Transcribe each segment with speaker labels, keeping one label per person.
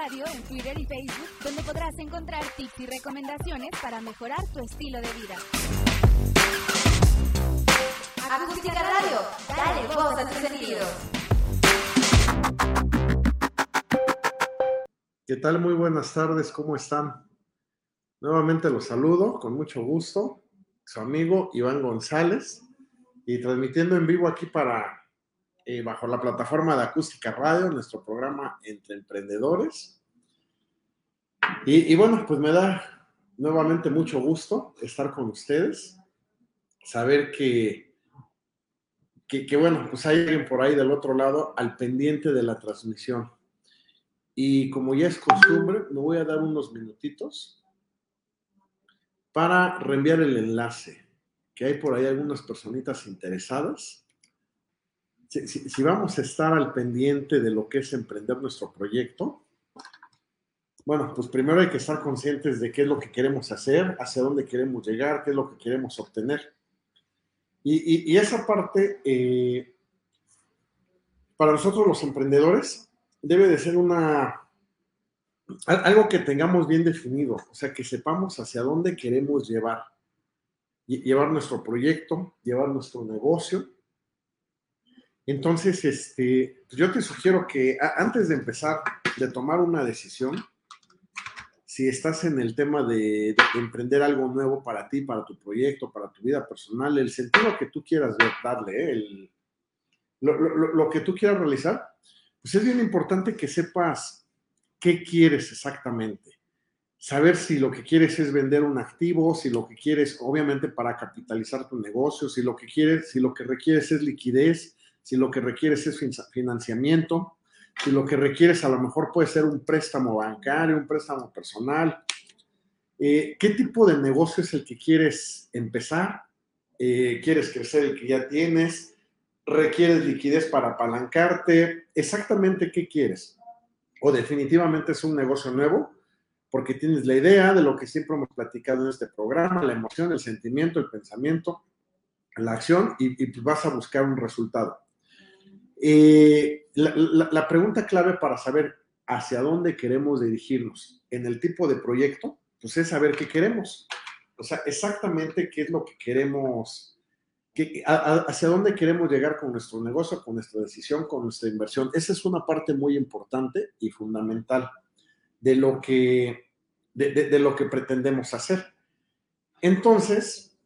Speaker 1: Radio en Twitter y Facebook, donde podrás encontrar tips y recomendaciones para mejorar tu estilo de vida. Acústica Radio, dale voz a tus sentidos.
Speaker 2: ¿Qué tal? Muy buenas tardes, ¿cómo están? Nuevamente los saludo con mucho gusto, su amigo Iván González, y transmitiendo en vivo aquí para, eh, bajo la plataforma de Acústica Radio, nuestro programa Entre Emprendedores. Y, y bueno, pues me da nuevamente mucho gusto estar con ustedes, saber que que, bueno, pues hay alguien por ahí del otro lado al pendiente de la transmisión. Y como ya es costumbre, me voy a dar unos minutitos para reenviar el enlace, que hay por ahí algunas personitas interesadas. Si, vamos a estar al pendiente de lo que es emprender nuestro proyecto, bueno, pues primero hay que estar conscientes de qué es lo que queremos hacer, hacia dónde queremos llegar, qué es lo que queremos obtener. Y, esa parte, eh, para nosotros los emprendedores, debe de ser una, algo que tengamos bien definido, o sea, que sepamos hacia dónde queremos llevar, llevar nuestro proyecto, llevar nuestro negocio. Entonces, este, yo te sugiero que antes de empezar, de tomar una decisión, si estás en el tema de, emprender algo nuevo para ti, para tu proyecto, para tu vida personal, el sentido que tú quieras darle, ¿eh? lo, que tú quieras realizar, pues es bien importante que sepas qué quieres exactamente. Saber si lo que quieres es vender un activo, si lo que quieres, obviamente, para capitalizar tu negocio, si lo que quieres, si lo que requieres es liquidez, si lo que requieres es financiamiento, si lo que requieres a lo mejor puede ser un préstamo bancario, un préstamo personal. Eh, ¿Qué tipo de negocio es el que quieres empezar? Eh, ¿Quieres crecer el que ya tienes? ¿Requieres liquidez para apalancarte? ¿Exactamente qué quieres? ¿O definitivamente es un negocio nuevo? Porque tienes la idea de lo que siempre hemos platicado en este programa, la emoción, el sentimiento, el pensamiento, la acción y, vas a buscar un resultado. Eh, la, pregunta clave para saber hacia dónde queremos dirigirnos en el tipo de proyecto, pues es saber qué queremos. O sea, exactamente qué es lo que queremos, hacia dónde queremos llegar con nuestro negocio, con nuestra decisión, con nuestra inversión. Esa es una parte muy importante y fundamental de lo que, de, lo que pretendemos hacer. Entonces,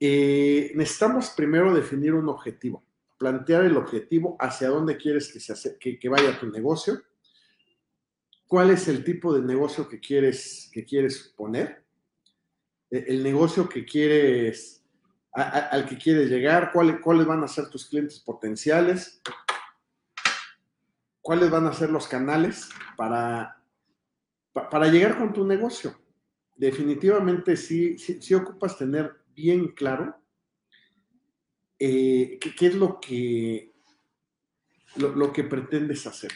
Speaker 2: eh, necesitamos primero definir un objetivo plantear el objetivo, hacia dónde quieres que, se que, vaya tu negocio, cuál es el tipo de negocio que quieres, que quieres poner, e, el negocio que quieres, al que quieres llegar, cuáles, cuáles van a ser tus clientes potenciales, cuáles van a ser los canales para, para llegar con tu negocio. Definitivamente sí, sí, sí ocupas tener bien claro eh, ¿qué, es lo que, lo, que pretendes hacer?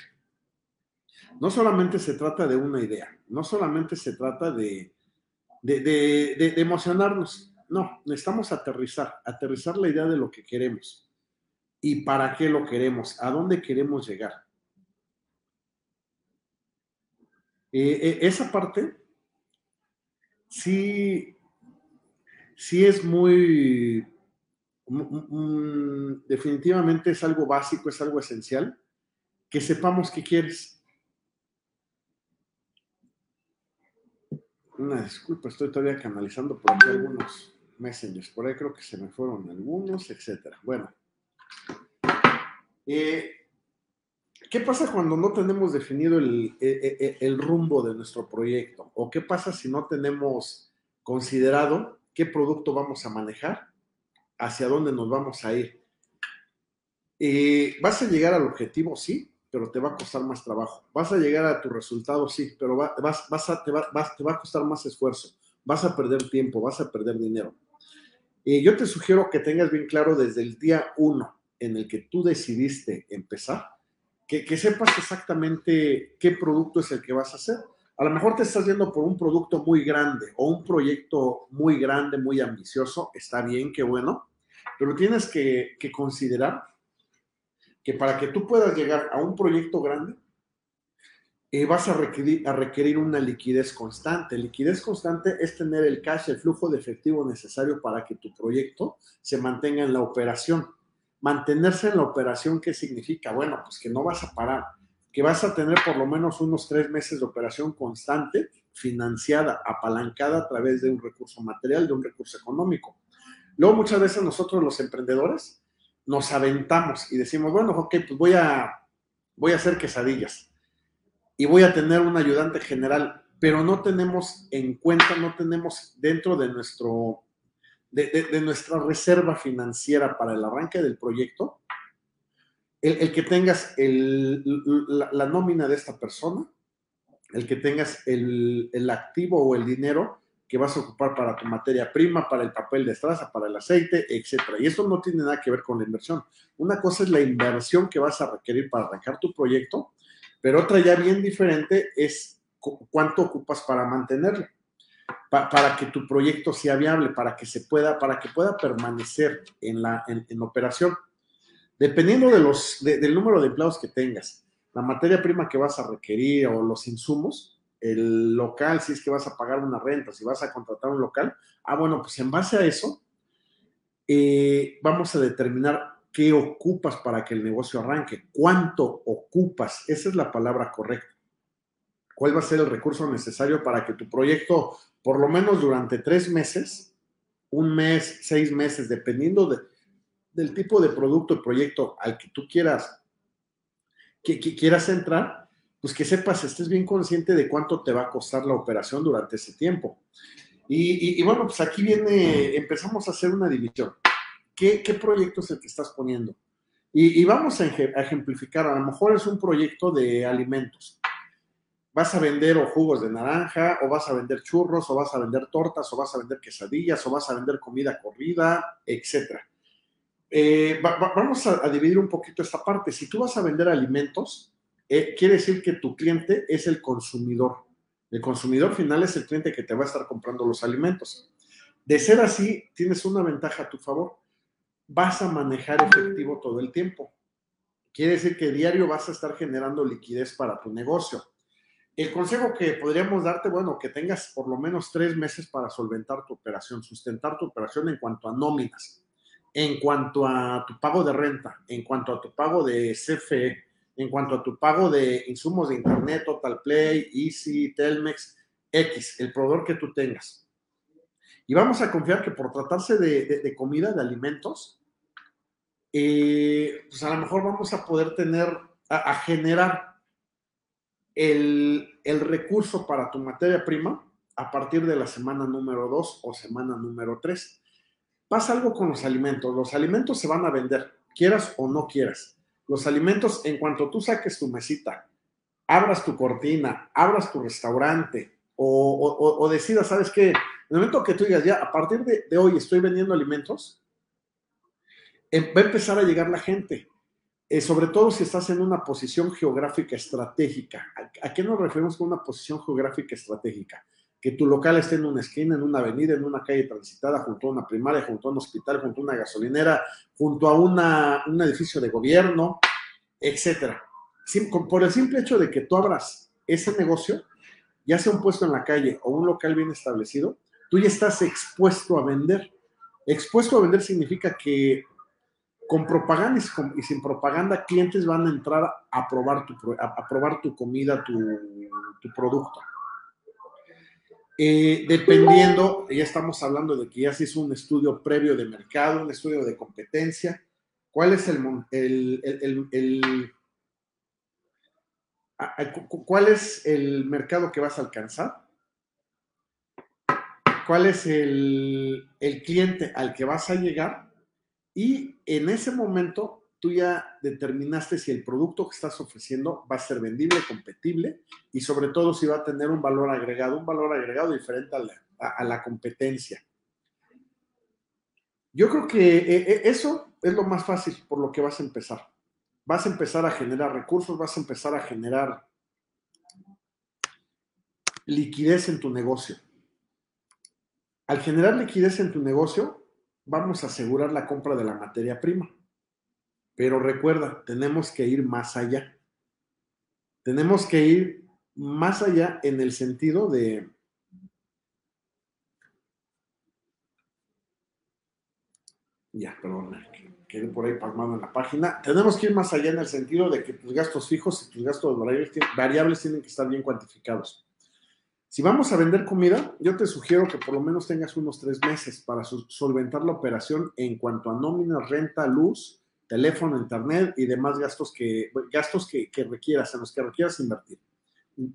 Speaker 2: No solamente se trata de una idea, no solamente se trata de, de, emocionarnos, no, necesitamos aterrizar, aterrizar la idea de lo que queremos y para qué lo queremos, a dónde queremos llegar. Eh, eh, esa parte sí, sí es muy, definitivamente es algo básico, es algo esencial, que sepamos qué quieres. Una disculpa, estoy todavía canalizando por aquí algunos messengers, por ahí creo que se me fueron algunos, etcétera. Bueno, eh, ¿qué pasa cuando no tenemos definido el, el rumbo de nuestro proyecto? ¿O qué pasa si no tenemos considerado qué producto vamos a manejar? Hacia dónde nos vamos a ir. Eh, vas a llegar al objetivo, sí, pero te va a costar más trabajo. Vas a llegar a tu resultado, sí, pero vas, a, te, va, te, va, a costar más esfuerzo. Vas a perder tiempo, vas a perder dinero. Eh, yo te sugiero que tengas bien claro desde el día uno en el que tú decidiste empezar, que, que sepas exactamente qué producto es el que vas a hacer. A lo mejor te estás yendo por un producto muy grande o un proyecto muy grande, muy ambicioso. Está bien, qué bueno. Pero tienes que, considerar que para que tú puedas llegar a un proyecto grande, eh, vas a requerir, a requerir una liquidez constante. Liquidez constante es tener el cash, el flujo de efectivo necesario para que tu proyecto se mantenga en la operación. Mantenerse en la operación, ¿qué significa? Bueno, pues que no vas a parar, que vas a tener por lo menos unos tres meses de operación constante, financiada, apalancada a través de un recurso material, de un recurso económico. Luego muchas veces nosotros los emprendedores nos aventamos y decimos, bueno, ok, pues voy a, voy a hacer quesadillas y voy a tener un ayudante general, pero no tenemos en cuenta, no tenemos dentro de, nuestro, de, nuestra reserva financiera para el arranque del proyecto, el, que tengas la, nómina de esta persona, el que tengas el, el activo o el dinero que vas a ocupar para tu materia prima, para el papel de estraza, para el aceite, etcétera. Y eso no tiene nada que ver con la inversión. Una cosa es la inversión que vas a requerir para arrancar tu proyecto pero otra ya bien diferente es cuánto ocupas para mantenerlo, para que tu proyecto sea viable, para que se pueda, para que pueda permanecer en la en, operación. Dependiendo de los, del número de empleados que tengas, la materia prima que vas a requerir o los insumos, el local, si es que vas a pagar una renta, si vas a contratar un local, ah, bueno, pues en base a eso, eh, vamos a determinar qué ocupas para que el negocio arranque, cuánto ocupas, esa es la palabra correcta. ¿Cuál va a ser el recurso necesario para que tu proyecto, por lo menos durante tres meses, un mes, seis meses, dependiendo del tipo de producto o proyecto al que tú quieras, que, quieras entrar, pues que sepas, estés bien consciente de cuánto te va a costar la operación durante ese tiempo. Y, y bueno, pues aquí viene, empezamos a hacer una división. ¿Qué, proyecto es que estás poniendo? Y, vamos a ejemplificar, a lo mejor es un proyecto de alimentos. Vas a vender o jugos de naranja, o vas a vender churros, o vas a vender tortas, o vas a vender quesadillas, o vas a vender comida corrida, etc. Eh, vamos a, dividir un poquito esta parte. Si tú vas a vender alimentos, eh, quiere decir que tu cliente es el consumidor. El consumidor final es el cliente que te va a estar comprando los alimentos. De ser así, tienes una ventaja a tu favor vas a manejar efectivo todo el tiempo. Quiere decir que diario vas a estar generando liquidez para tu negocio. El consejo que podríamos darte, bueno, que tengas por lo menos tres meses para solventar tu operación, sustentar tu operación en cuanto a nóminas, en cuanto a tu pago de renta, en cuanto a tu pago de CFE, en cuanto a tu pago de insumos de Internet, Total Play, Easy, Telmex, X, el proveedor que tú tengas. Y vamos a confiar que por tratarse de, comida, de alimentos, eh, pues a lo mejor vamos a poder tener, a, generar el, el, recurso para tu materia prima a partir de la semana número 2 o semana número 3. Pasa algo con los alimentos. Los alimentos se van a vender, quieras o no quieras. Los alimentos, en cuanto tú saques tu mesita, abras tu cortina, abras tu restaurante o, o decidas, ¿sabes qué? En el momento que tú digas, ya, a partir de, hoy estoy vendiendo alimentos, Em, va a empezar a llegar la gente, eh, sobre todo si estás en una posición geográfica estratégica. ¿A, qué nos referimos con una posición geográfica estratégica? Que tu local esté en una esquina, en una avenida, en una calle transitada, junto a una primaria, junto a un hospital, junto a una gasolinera, junto a una, un edificio de gobierno, etcétera. por el simple hecho de que tú abras ese negocio, ya sea un puesto en la calle o un local bien establecido, tú ya estás expuesto a vender. Expuesto a vender significa que con propaganda y, sin propaganda, clientes van a entrar a probar tu, a, probar tu comida, tu, producto. Eh, dependiendo, ya estamos hablando de que ya se hizo un estudio previo de mercado, un estudio de competencia. ¿Cuál es el, el, cuál es el mercado que vas a alcanzar? ¿Cuál es el, el cliente al que vas a llegar? Y en ese momento tú ya determinaste si el producto que estás ofreciendo va a ser vendible, competible y sobre todo si va a tener un valor agregado, un valor agregado diferente a la, competencia. Yo creo que eh, eh, eso es lo más fácil por lo que vas a empezar. Vas a empezar a generar recursos, vas a empezar a generar liquidez en tu negocio. Al generar liquidez en tu negocio, vamos a asegurar la compra de la materia prima. Pero recuerda, tenemos que ir más allá. Tenemos que ir más allá en el sentido de... Ya, perdón, quedé por ahí palmado en la página. Tenemos que ir más allá en el sentido de que tus gastos fijos y tus gastos variables tienen que estar bien cuantificados. Si vamos a vender comida, yo te sugiero que por lo menos tengas unos tres meses para solventar la operación en cuanto a nómina, renta, luz, teléfono, internet y demás gastos que, gastos que, requieras, en los que requieras invertir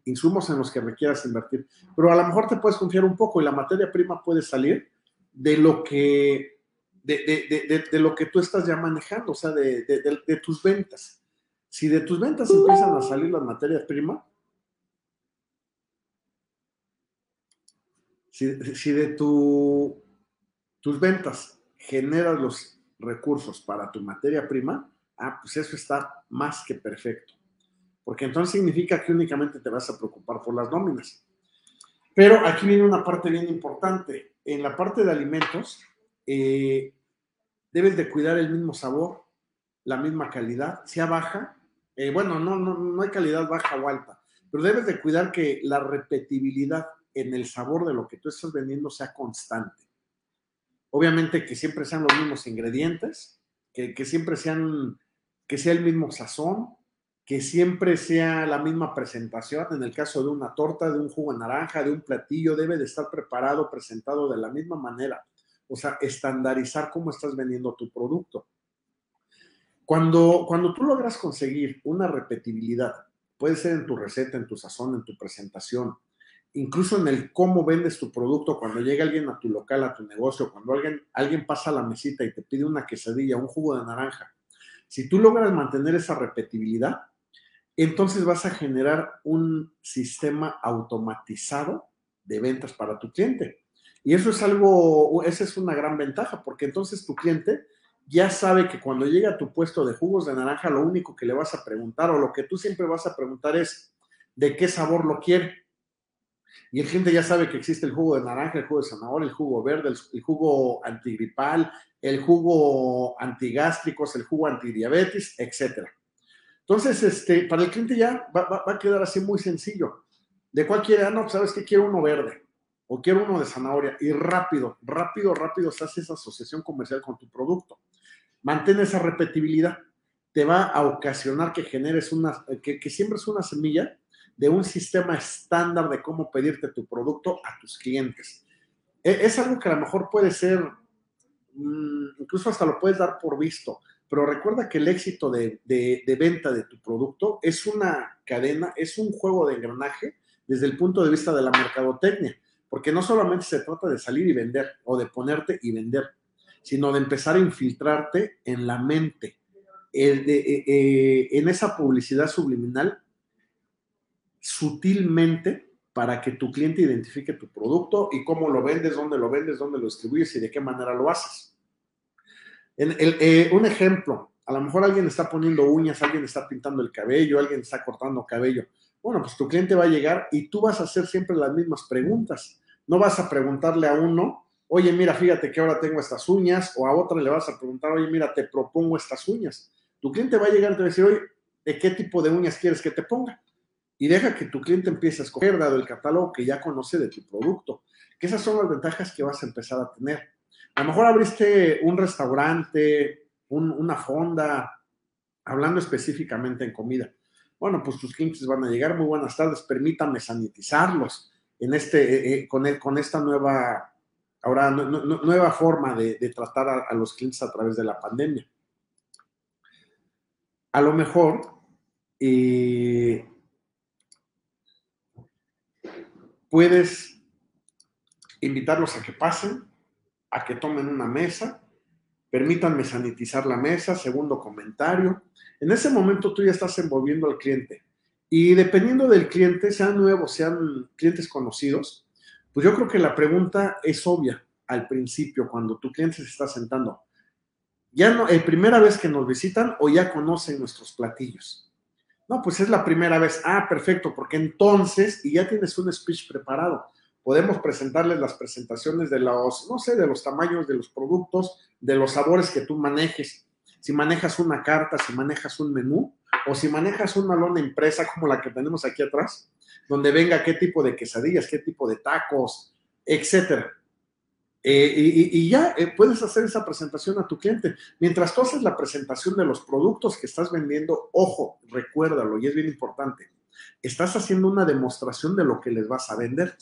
Speaker 2: insumos en los que requieras invertir. Pero a lo mejor te puedes confiar un poco y la materia prima puede salir de lo que, de, lo que tú estás ya manejando, o sea, de, tus ventas. Si de tus ventas empiezan a salir las materias primas, si, de tu, tus ventas generas los recursos para tu materia prima, ah, pues eso está más que perfecto porque entonces significa que únicamente te vas a preocupar por las nóminas. Pero aquí viene una parte bien importante. En la parte de alimentos, eh, debes de cuidar el mismo sabor, la misma calidad, sea baja. Eh, bueno, no, no, no hay calidad baja o alta, pero debes de cuidar que la repetibilidad en el sabor de lo que tú estás vendiendo sea constante. Obviamente que siempre sean los mismos ingredientes, que, siempre sean, que sea el mismo sazón, que siempre sea la misma presentación. En el caso de una torta, de un jugo de naranja, de un platillo, debe de estar preparado, presentado de la misma manera. O sea, estandarizar cómo estás vendiendo tu producto. Cuando, cuando tú logras conseguir una repetibilidad, puede ser en tu receta, en tu sazón, en tu presentación, incluso en el cómo vendes tu producto, cuando llega alguien a tu local, a tu negocio, cuando alguien, alguien pasa a la mesita y te pide una quesadilla, un jugo de naranja, si tú logras mantener esa repetibilidad, entonces vas a generar un sistema automatizado de ventas para tu cliente. Y eso es algo, esa es una gran ventaja, porque entonces tu cliente ya sabe que cuando llega a tu puesto de jugos de naranja, lo único que le vas a preguntar o lo que tú siempre vas a preguntar es de qué sabor lo quiere. Y el cliente ya sabe que existe el jugo de naranja, el jugo de zanahoria, el jugo verde, el, jugo antigripal, el jugo antigástricos, el jugo antidiabetes, etcétera. Entonces, este, para el cliente ya va, a quedar así muy sencillo. ¿De cuál quiere? Ah, pues, sabes que quiero uno verde o quiero uno de zanahoria. Y rápido, rápido, rápido se hace esa asociación comercial con tu producto. Mantén esa repetibilidad. Te va a ocasionar que generes una, que, que siembres una semilla de un sistema estándar de cómo pedirte tu producto a tus clientes. E, es algo que a lo mejor puede ser, mm, incluso hasta lo puedes dar por visto pero recuerda que el éxito de, venta de tu producto es una cadena, es un juego de engranaje desde el punto de vista de la mercadotecnia, porque no solamente se trata de salir y vender o de ponerte y vender, sino de empezar a infiltrarte en la mente, de, eh, eh, en esa publicidad subliminal sutilmente para que tu cliente identifique tu producto y cómo lo vendes, dónde lo vendes, dónde lo distribuyes y de qué manera lo haces. Eh, un ejemplo, a lo mejor alguien está poniendo uñas, alguien está pintando el cabello, alguien está cortando cabello. Bueno, pues tu cliente va a llegar y tú vas a hacer siempre las mismas preguntas. No vas a preguntarle a uno, oye, mira, fíjate que ahora tengo estas uñas, o a otra le vas a preguntar, oye, mira, te propongo estas uñas. Tu cliente va a llegar y te va a decir, oye, ¿de qué tipo de uñas quieres que te ponga? Y deja que tu cliente empiece a escoger, dado el catálogo que ya conoce de tu producto. Que esas son las ventajas que vas a empezar a tener. A lo mejor abriste un restaurante, una fonda, hablando específicamente en comida. Bueno, pues tus clientes van a llegar. Muy buenas tardes. Permítame sanitizarlos en este, eh, eh, con, con esta nueva, ahora, nueva forma de, tratar a, los clientes a través de la pandemia. A lo mejor, eh, puedes invitarlos a que pasen, a que tomen una mesa, permítanme sanitizar la mesa, segundo comentario. En ese momento tú ya estás envolviendo al cliente. Y dependiendo del cliente, sean nuevos, sean clientes conocidos, pues yo creo que la pregunta es obvia al principio, cuando tu cliente se está sentando. Ya no, es primera vez que nos visitan o ya conocen nuestros platillos. No, pues es la primera vez. Ah, perfecto, porque entonces, y ya tienes un speech preparado podemos presentarles las presentaciones de los, no sé, de los tamaños de los productos, de los sabores que tú manejes. si manejas una carta, si manejas un menú, o si manejas una lona impresa como la que tenemos aquí atrás, donde venga qué tipo de quesadillas, qué tipo de tacos, etcétera. Eh, y, ya eh, puedes hacer esa presentación a tu cliente. Mientras tú haces la presentación de los productos que estás vendiendo, ojo, recuérdalo, y es bien importante, estás haciendo una demostración de lo que les vas a vender.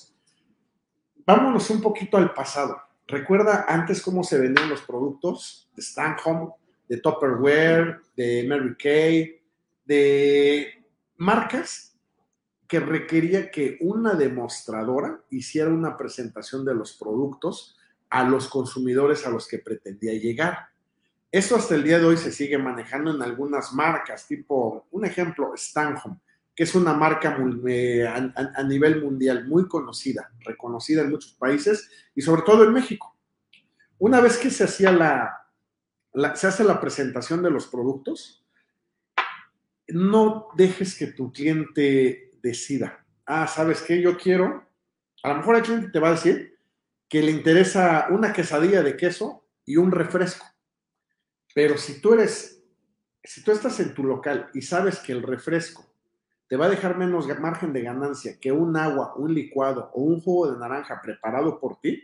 Speaker 2: Vámonos un poquito al pasado. Recuerda antes cómo se vendían los productos de Stanhome, de Tupperware, de Mary Kay, de marcas que requería que una demostradora hiciera una presentación de los productos a los consumidores a los que pretendía llegar. Esto hasta el día de hoy se sigue manejando en algunas marcas, tipo, un ejemplo, Stanhome, que es una marca eh, a, nivel mundial muy conocida, reconocida en muchos países y sobre todo en México. Una vez que se hacía la, se hace la presentación de los productos, no dejes que tu cliente decida. Ah, ¿sabes qué? Yo quiero. A lo mejor el cliente te va a decir que le interesa una quesadilla de queso y un refresco. Pero si tú eres, si tú estás en tu local y sabes que el refresco te va a dejar menos margen de ganancia que un agua, un licuado o un jugo de naranja preparado por ti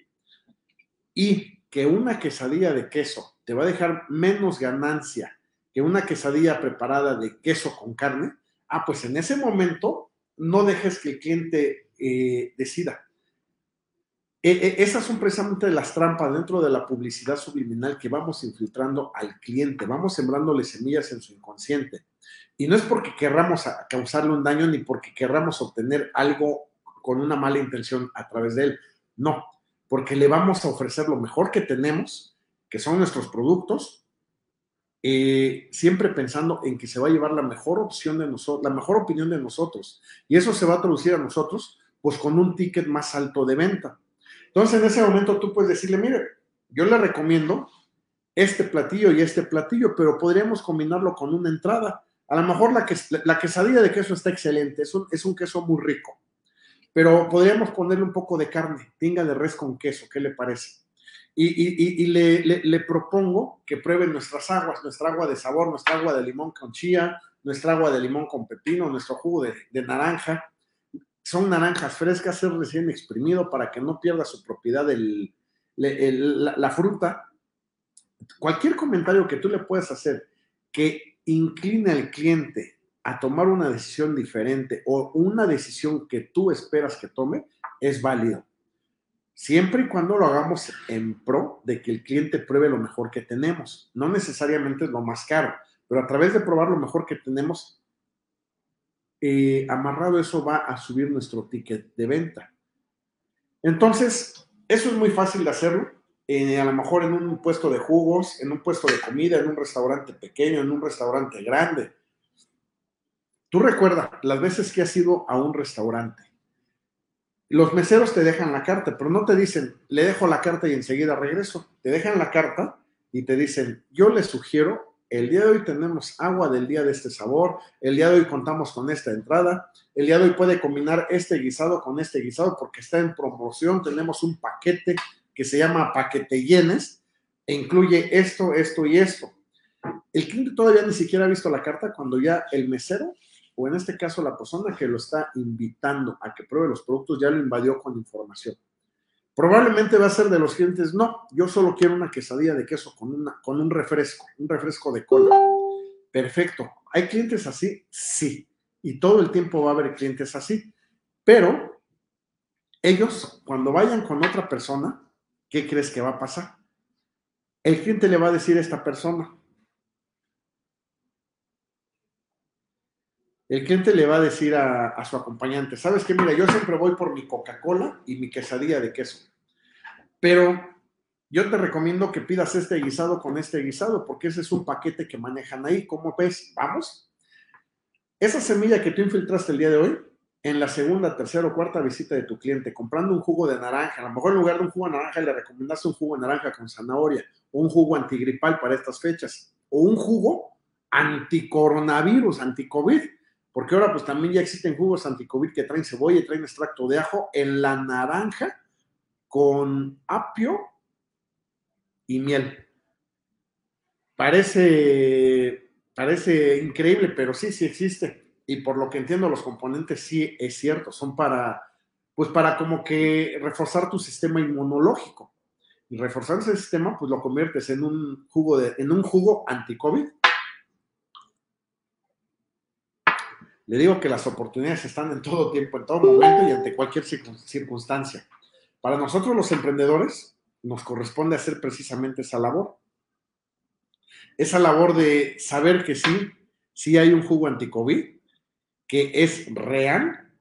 Speaker 2: y que una quesadilla de queso te va a dejar menos ganancia que una quesadilla preparada de queso con carne, ah, pues en ese momento no dejes que el cliente eh, decida. E, e, esas son precisamente las trampas dentro de la publicidad subliminal que vamos infiltrando al cliente, vamos sembrándole semillas en su inconsciente. Y no es porque querramos causarle un daño ni porque querramos obtener algo con una mala intención a través de él. No, porque le vamos a ofrecer lo mejor que tenemos, que son nuestros productos, eh, siempre pensando en que se va a llevar la mejor opción de nosotros, la mejor opinión de nosotros. Y eso se va a traducir a nosotros, pues con un ticket más alto de venta. Entonces, en ese momento tú puedes decirle, mire, yo le recomiendo este platillo y este platillo, pero podríamos combinarlo con una entrada. A lo mejor la, que, la quesadilla de queso está excelente, es un, es un queso muy rico, pero podríamos ponerle un poco de carne, tinga de res con queso, ¿qué le parece? Y, le, propongo que prueben nuestras aguas, nuestra agua de sabor, nuestra agua de limón con chía, nuestra agua de limón con pepino, nuestro jugo de, naranja. Son naranjas frescas, es recién exprimido para que no pierda su propiedad la, fruta. Cualquier comentario que tú le puedas hacer que incline al cliente a tomar una decisión diferente o una decisión que tú esperas que tome, es válido siempre y cuando lo hagamos en pro de que el cliente pruebe lo mejor que tenemos. No necesariamente es lo más caro, pero a través de probar lo mejor que tenemos, eh, amarrado eso va a subir nuestro ticket de venta. Entonces, eso es muy fácil de hacerlo. Eh, a lo mejor en un puesto de jugos, en un puesto de comida, en un restaurante pequeño, en un restaurante grande. Tú recuerda las veces que has ido a un restaurante los meseros te dejan la carta, pero no te dicen, le dejo la carta y enseguida regreso. Te dejan la carta y te dicen, yo les sugiero, el día de hoy tenemos agua del día de este sabor, el día de hoy contamos con esta entrada, el día de hoy puede combinar este guisado con este guisado porque está en promoción, tenemos un paquete que se llama paquete llenes e incluye esto, esto y esto. El cliente todavía ni siquiera ha visto la carta cuando ya el mesero o en este caso la persona que lo está invitando a que pruebe los productos ya lo invadió con información. Probablemente va a ser de los clientes, no, yo solo quiero una quesadilla de queso con, un refresco, un refresco de cola. Perfecto. ¿Hay clientes así? Sí. Y todo el tiempo va a haber clientes así. Pero ellos, cuando vayan con otra persona, ¿qué crees que va a pasar? El cliente le va a decir a esta persona, el cliente le va a decir a, su acompañante, sabes qué, mira, yo siempre voy por mi Coca-Cola y mi quesadilla de queso, pero yo te recomiendo que pidas este guisado con este guisado, porque ese es un paquete que manejan ahí. ¿Cómo ves? ¿Vamos? Esa semilla que tú infiltraste el día de hoy, en la segunda, tercera o cuarta visita de tu cliente, comprando un jugo de naranja, a lo mejor en lugar de un jugo de naranja le recomendaste un jugo de naranja con zanahoria, o un jugo antigripal para estas fechas, o un jugo anticoronavirus, anticovid porque ahora pues también ya existen jugos anticovid que traen cebolla y traen extracto de ajo en la naranja con apio y miel. parece, parece increíble, pero sí, sí existe. Y por lo que entiendo, los componentes sí es cierto, son para, pues para como que reforzar tu sistema inmunológico. Y reforzar ese sistema, pues lo conviertes en un jugo, de, en un jugo anti-COVID. Le digo que las oportunidades están en todo tiempo, en todo momento y ante cualquier circunstancia. Para nosotros los emprendedores nos corresponde hacer precisamente esa labor. Esa labor de saber que sí, sí hay un jugo anti-COVID, que es real,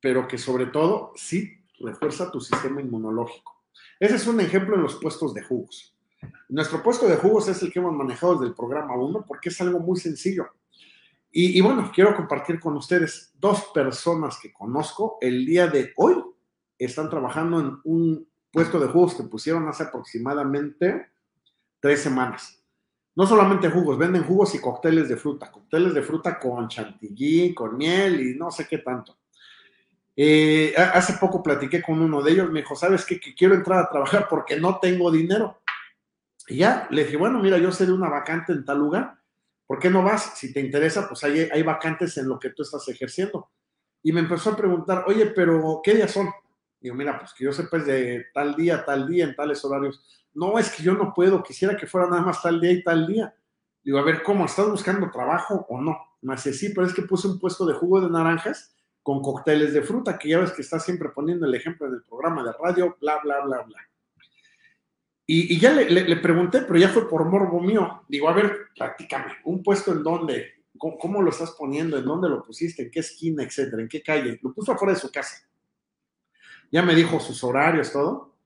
Speaker 2: pero que sobre todo sí refuerza tu sistema inmunológico. Ese es un ejemplo en los puestos de jugos. Nuestro puesto de jugos es el que hemos manejado desde el programa 1 porque es algo muy sencillo. Y, bueno, quiero compartir con ustedes dos personas que conozco el día de hoy están trabajando en un puesto de jugos que pusieron hace aproximadamente tres semanas. No solamente jugos, venden jugos y cócteles de fruta, cócteles de fruta con chantilly, con miel y no sé qué tanto. Eh, hace poco platiqué con uno de ellos, me dijo, ¿sabes qué? Que quiero entrar a trabajar porque no tengo dinero. Y ya, le dije, bueno, mira, yo sé de una vacante en tal lugar, ¿por qué no vas? Si te interesa, pues hay, hay vacantes en lo que tú estás ejerciendo. Y me empezó a preguntar, oye, pero ¿qué días son? Digo, mira, pues que yo sepa es de tal día, tal día, en tales horarios. No, es que yo no puedo, quisiera que fuera nada más tal día y tal día. Digo, a ver, ¿cómo? ¿Estás buscando trabajo o no? Me dice, sí, pero es que puse un puesto de jugo de naranjas con cócteles de fruta, que ya ves que está siempre poniendo el ejemplo en el programa de radio, bla, bla, bla, bla. Y, ya le, pregunté, pero ya fue por morbo mío. Digo, a ver, prácticamente, ¿un puesto en dónde? ¿Cómo, lo estás poniendo? ¿En dónde lo pusiste? ¿En qué esquina, etcétera? ¿En qué calle? Lo puso afuera de su casa. Ya me dijo sus horarios, todo.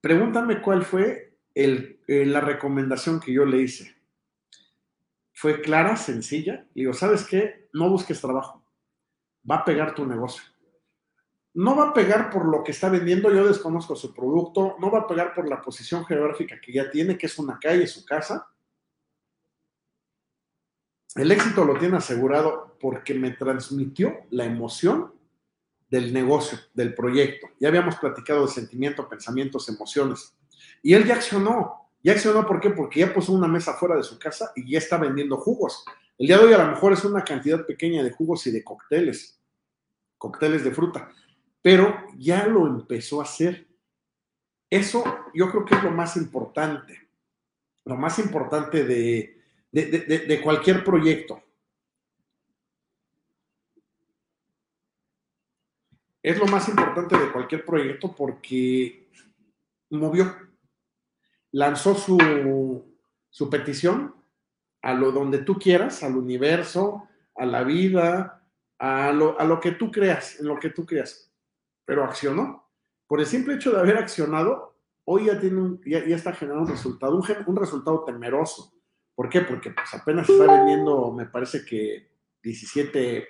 Speaker 2: Pregúntame cuál fue eh, la recomendación que yo le hice. Fue clara, sencilla. Digo, ¿sabes qué? No busques trabajo va a pegar tu negocio. No va a pegar por lo que está vendiendo, yo desconozco su producto, no va a pegar por la posición geográfica que ya tiene, que es una calle, su casa. El éxito lo tiene asegurado porque me transmitió la emoción del negocio, del proyecto. Ya habíamos platicado de sentimiento, pensamientos, emociones. Y él ya accionó. Ya accionó, ¿por qué? Porque ya puso una mesa fuera de su casa y ya está vendiendo jugos. El día de hoy a lo mejor es una cantidad pequeña de jugos y de cócteles, cócteles de fruta, pero ya lo empezó a hacer. Eso yo creo que es lo más importante, lo más importante de, de, cualquier proyecto. Es lo más importante de cualquier proyecto porque movió, lanzó su, su petición a lo donde tú quieras, al universo, a la vida, a lo, a lo que tú creas, en lo que tú creas. Pero accionó. Por el simple hecho de haber accionado, hoy ya, tiene ya, está generando un resultado, un, un, resultado temeroso. ¿Por qué? Porque pues apenas está vendiendo, me parece que 17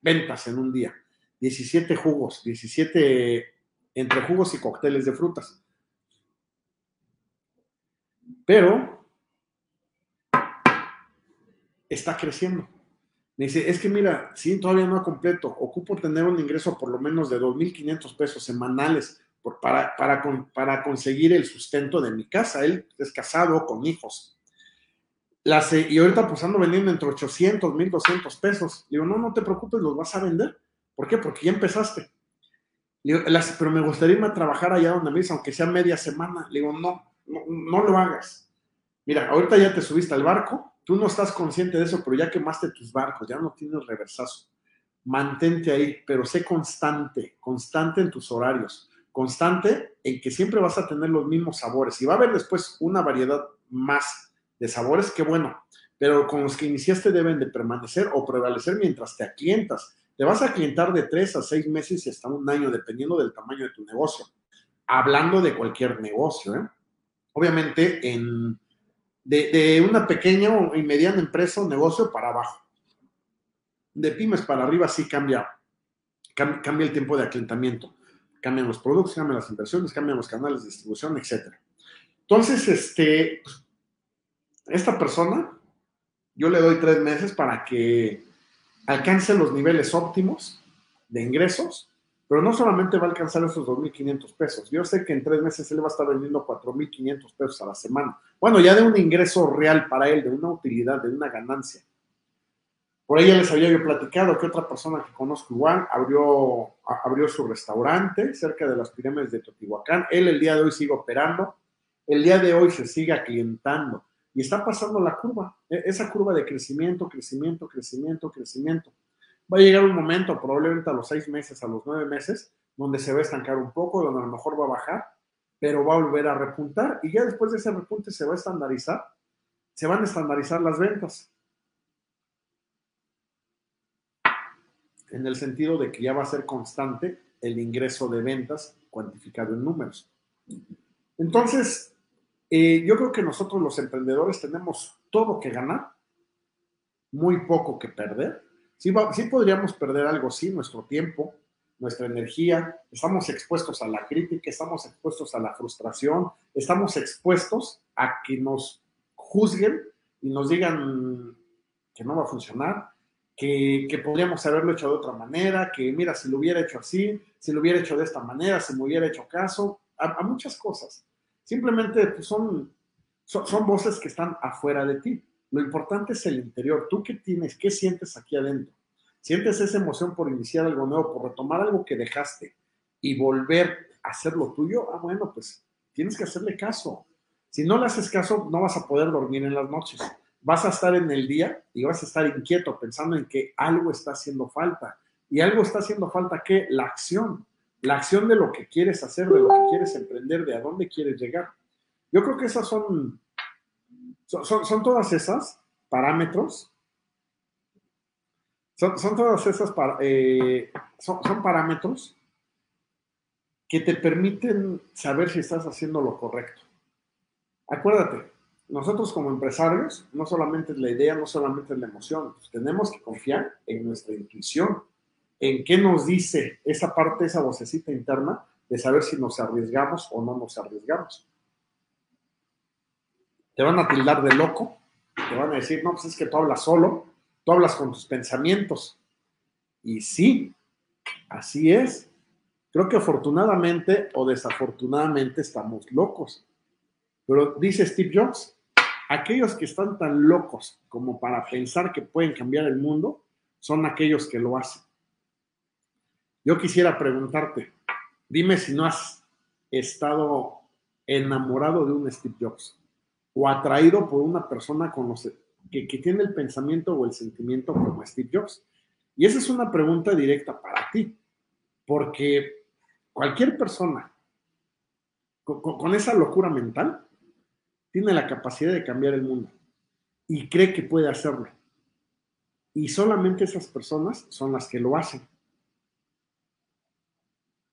Speaker 2: ventas en un día, 17 jugos, 17 entre jugos y cócteles de frutas. Pero está creciendo. Me dice, es que mira, sí, todavía no completo, ocupo tener un ingreso por lo menos de 2.500 pesos semanales por, para, para, para, conseguir el sustento de mi casa. Él es casado con hijos. Las, y ahorita pues ando vendiendo entre 800, 1.200 pesos. Digo, no, no te preocupes, los vas a vender. ¿Por qué? Porque ya empezaste. Le pero me gustaría irme a trabajar allá donde me dice, aunque sea media semana. Le digo, no, no, lo hagas. Mira, ahorita ya te subiste al barco, Tú no estás consciente de eso, pero ya quemaste tus barcos, ya no tienes reversazo. Mantente ahí, pero sé constante, constante en tus horarios, constante en que siempre vas a tener los mismos sabores. Y va a haber después una variedad más de sabores, que bueno, pero con los que iniciaste deben de permanecer o prevalecer mientras te aclientas. Te vas a clientar de tres a seis meses y hasta un año, dependiendo del tamaño de tu negocio. Hablando de cualquier negocio, ¿eh? Obviamente, en de, una pequeña y mediana empresa o negocio para abajo. De pymes para arriba sí cambia, cambia el tiempo de aclentamiento. Cambian los productos, cambian las inversiones, cambian los canales de distribución, etc. Entonces, este, esta persona, yo le doy tres meses para que alcance los niveles óptimos de ingresos pero no solamente va a alcanzar esos 2.500 pesos. Yo sé que en tres meses él va a estar vendiendo 4.500 pesos a la semana. Bueno, ya de un ingreso real para él, de una utilidad, de una ganancia. Por ahí ya les había yo platicado que otra persona que conozco igual abrió, abrió su restaurante cerca de las pirámides de Teotihuacán. Él el día de hoy sigue operando, el día de hoy se sigue aclientando y está pasando la curva, e, esa curva de crecimiento, crecimiento, crecimiento, crecimiento. Va a llegar un momento, probablemente a los seis meses, a los nueve meses, donde se va a estancar un poco, donde a lo mejor va a bajar, pero va a volver a repuntar y ya después de ese repunte se va a estandarizar, se van a estandarizar las ventas. en el sentido de que ya va a ser constante el ingreso de ventas cuantificado en números. Entonces, eh, yo creo que nosotros los emprendedores tenemos todo que ganar, muy poco que perder. Sí, sí podríamos perder algo, sí, nuestro tiempo, nuestra energía, estamos expuestos a la crítica, estamos expuestos a la frustración, estamos expuestos a que nos juzguen y nos digan que no va a funcionar, que, podríamos haberlo hecho de otra manera, que mira, si lo hubiera hecho así, si lo hubiera hecho de esta manera, si me hubiera hecho caso, a, muchas cosas. Simplemente pues, son, son, voces que están afuera de ti. Lo importante es el interior. ¿Tú qué tienes? ¿Qué sientes aquí adentro? ¿Sientes esa emoción por iniciar algo nuevo, por retomar algo que dejaste y volver a hacer lo tuyo? Ah, bueno, pues tienes que hacerle caso. Si no le haces caso, no vas a poder dormir en las noches vas a estar en el día y vas a estar inquieto pensando en que algo está haciendo falta. Y algo está haciendo falta que la acción, la acción de lo que quieres hacer, de lo que quieres emprender, de a dónde quieres llegar. Yo creo que esas son, son, todas esas parámetros. Son, todas esas eh, son, son parámetros que te permiten saber si estás haciendo lo correcto. Acuérdate, nosotros como empresarios, no solamente es la idea, no solamente es la emoción, pues tenemos que confiar en nuestra intuición, en qué nos dice esa parte, esa vocecita interna de saber si nos arriesgamos o no nos arriesgamos. Te van a tildar de loco, te van a decir, no, pues es que tú hablas solo, tú hablas con tus pensamientos. Y sí, así es. Creo que afortunadamente o desafortunadamente estamos locos. Pero dice Steve Jobs, aquellos que están tan locos como para pensar que pueden cambiar el mundo son aquellos que lo hacen. Yo quisiera preguntarte, dime si no has estado enamorado de un Steve Jobs o atraído por una persona que, que tiene el pensamiento o el sentimiento como Steve Jobs. Y esa es una pregunta directa para ti, porque cualquier persona con esa locura mental tiene la capacidad de cambiar el mundo y cree que puede hacerlo. Y solamente esas personas son las que lo hacen.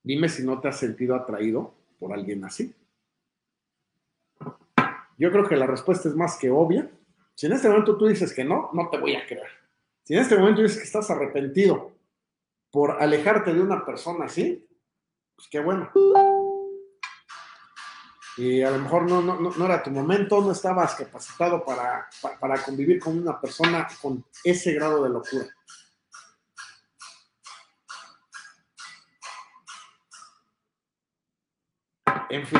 Speaker 2: Dime si no te has sentido atraído por alguien así. Yo creo que la respuesta es más que obvia. Si en este momento tú dices que no, no te voy a creer. Si en este momento dices que estás arrepentido por alejarte de una persona así, pues qué bueno y a lo mejor no, no, no, era tu momento, no estabas capacitado para, para, convivir con una persona con ese grado de locura. En fin.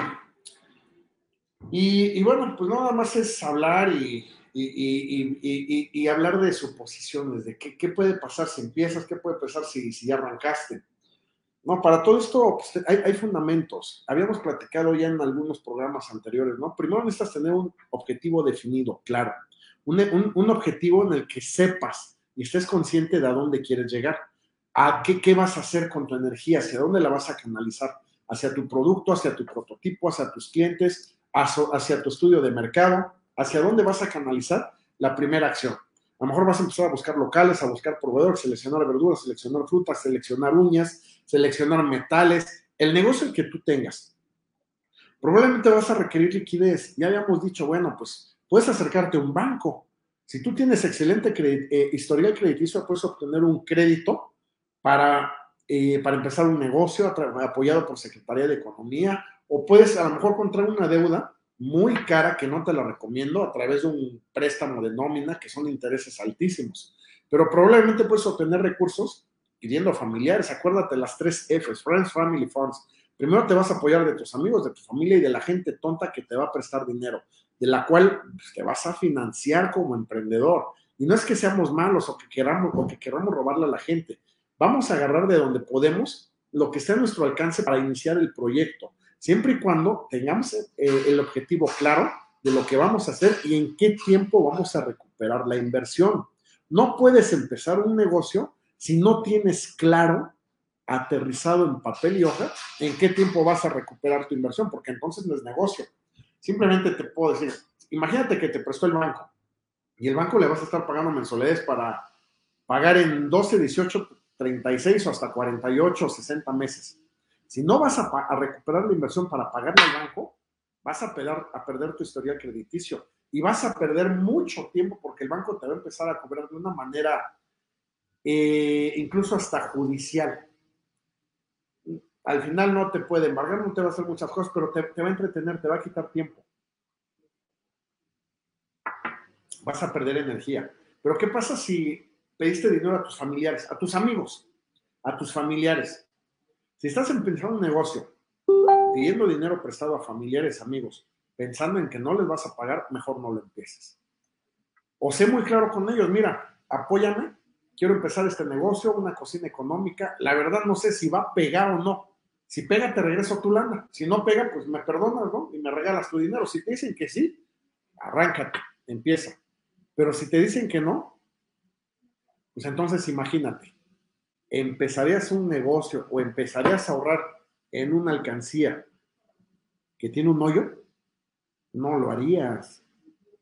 Speaker 2: Y, bueno, pues nada más es hablar y, y, hablar de suposiciones, de qué, puede pasar si empiezas, qué puede pasar si, si ya arrancaste. No, para todo esto pues, hay, fundamentos. Habíamos platicado ya en algunos programas anteriores, ¿no? Primero necesitas tener un objetivo definido, claro. Un, objetivo en el que sepas y estés consciente de a dónde quieres llegar. A qué vas a hacer con tu energía, hacia dónde la vas a canalizar. Hacia tu producto, hacia tu prototipo, hacia tus clientes, hacia tu estudio de mercado. Hacia dónde vas a canalizar la primera acción. A lo mejor vas a empezar a buscar locales, a buscar proveedores, seleccionar verduras, seleccionar frutas, seleccionar uñas, seleccionar metales, el negocio que tú tengas. Probablemente vas a requerir liquidez. Ya habíamos dicho, bueno, pues puedes acercarte a un banco. Si tú tienes excelente eh, historial crediticio, puedes obtener un crédito para, eh, para empezar un negocio apoyado por Secretaría de Economía o puedes a lo mejor encontrar una deuda muy cara que no te la recomiendo a través de un préstamo de nómina que son intereses altísimos. Pero probablemente puedes obtener recursos pidiendo familiares, acuérdate las tres Fs, Friends, Family, Funds. Primero te vas a apoyar de tus amigos, de tu familia y de la gente tonta que te va a prestar dinero, de la cual pues, te vas a financiar como emprendedor. Y no es que seamos malos o que queramos o que queramos robarle a la gente. Vamos a agarrar de donde podemos lo que esté a nuestro alcance para iniciar el proyecto, siempre y cuando tengamos eh, el objetivo claro de lo que vamos a hacer y en qué tiempo vamos a recuperar la inversión. No puedes empezar un negocio si no tienes claro, aterrizado en papel y hoja, en qué tiempo vas a recuperar tu inversión, porque entonces no es negocio. Simplemente te puedo decir, imagínate que te prestó el banco y el banco le vas a estar pagando mensualidades para pagar en 12, 18, 36 o hasta 48 o 60 meses. Si no vas a, recuperar la inversión para pagarle al banco, vas a, a perder tu historial crediticio y vas a perder mucho tiempo porque el banco te va a empezar a cobrar de una manera eh, incluso hasta judicial. Al final no te puede embargar, no te va a hacer muchas cosas, pero te, te va a entretener, te va a quitar tiempo. Vas a perder energía. Pero ¿qué pasa si pediste dinero a tus familiares, a tus amigos, a tus familiares. Si estás empezando un negocio pidiendo dinero prestado a familiares, amigos, pensando en que no les vas a pagar, mejor no lo empieces. O sé muy claro con ellos, mira, apóyame, quiero empezar este negocio, una cocina económica. La verdad no sé si va a pegar o no. Si pega, te regreso tu lana. Si no pega, pues me perdonas, ¿no? Y me regalas tu dinero. Si te dicen que sí, arráncate, empieza. Pero si te dicen que no, pues entonces imagínate, empezarías un negocio o empezarías a ahorrar en una alcancía que tiene un hoyo, no lo harías.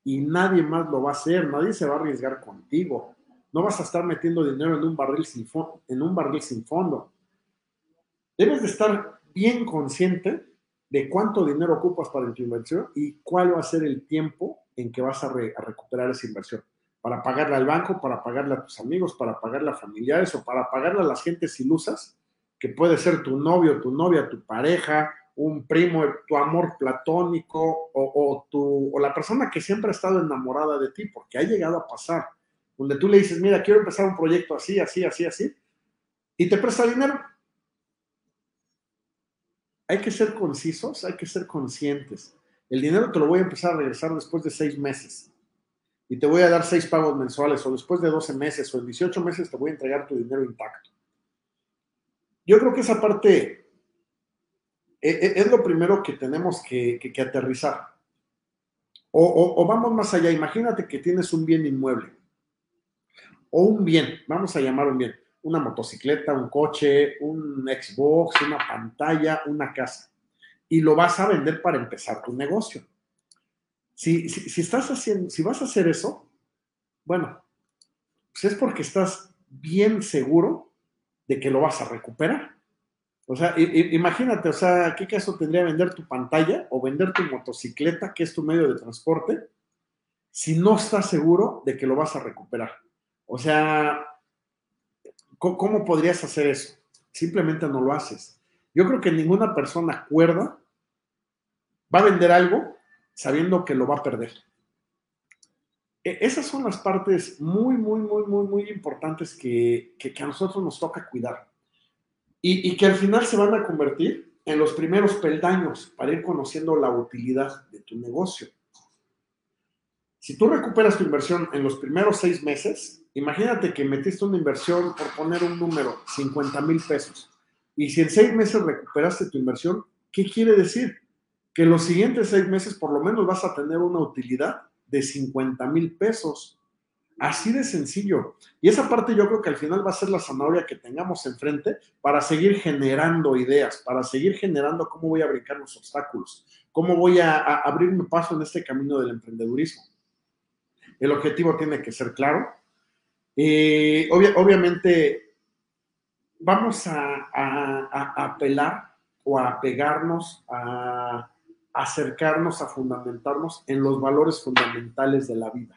Speaker 2: Y nadie más lo va a hacer, nadie se va a arriesgar contigo. No vas a estar metiendo dinero en un barril sin, en un sin fondo. Debes de estar bien consciente de cuánto dinero ocupas para tu inversión y cuál va a ser el tiempo en que vas a recuperar esa inversión para pagarle al banco, para pagarle a tus amigos, para pagarle a familiares o para pagarle a las gentes ilusas, que puede ser tu novio, tu novia, tu pareja, un primo, tu amor platónico o, tu, o la persona que siempre ha estado enamorada de ti, porque ha llegado a pasar, donde tú le dices, mira, quiero empezar un proyecto así, así, así, así, y te presta dinero. Hay que ser concisos, hay que ser conscientes. El dinero te lo voy a empezar a regresar después de seis meses y te voy a dar seis pagos mensuales o después de 12 meses o en 18 meses te voy a entregar tu dinero intacto. Yo creo que esa parte e, e, es lo primero que tenemos que, aterrizar. O, vamos más allá, imagínate que tienes un bien inmueble o un bien, vamos a llamar un bien, una motocicleta, un coche, un Xbox, una pantalla, una casa, y lo vas a vender para empezar tu negocio. Si, estás haciendo, si vas a hacer eso, bueno, pues es porque estás bien seguro de que lo vas a recuperar. O sea, imagínate, o sea, ¿qué caso tendría vender tu pantalla o vender tu motocicleta, que es tu medio de transporte, si no estás seguro de que lo vas a recuperar? O sea, ¿cómo podrías hacer eso? Simplemente no lo haces. Yo creo que ninguna persona cuerda va a vender algo sabiendo que lo va a perder. E, esas son las partes muy, muy, muy, muy, muy importantes que, a nosotros nos toca cuidar y, y, que al final se van a convertir en los primeros peldaños para ir conociendo la utilidad de tu negocio. Si tú recuperas tu inversión en los primeros seis meses, imagínate que metiste una inversión, por poner un número, 50 mil pesos. Y si en seis meses recuperaste tu inversión, ¿qué quiere decir? Que los siguientes seis meses por lo menos vas a tener una utilidad de 50 mil pesos. Así de sencillo. Y esa parte yo creo que al final va a ser la zanahoria que tengamos enfrente para seguir generando ideas, para seguir generando cómo voy a brincar los obstáculos, cómo voy a, abrirme paso en este camino del emprendedurismo. El objetivo tiene que ser claro. Eh, obviamente, vamos a, a apelar o a pegarnos a acercarnos a fundamentarnos en los valores fundamentales de la vida.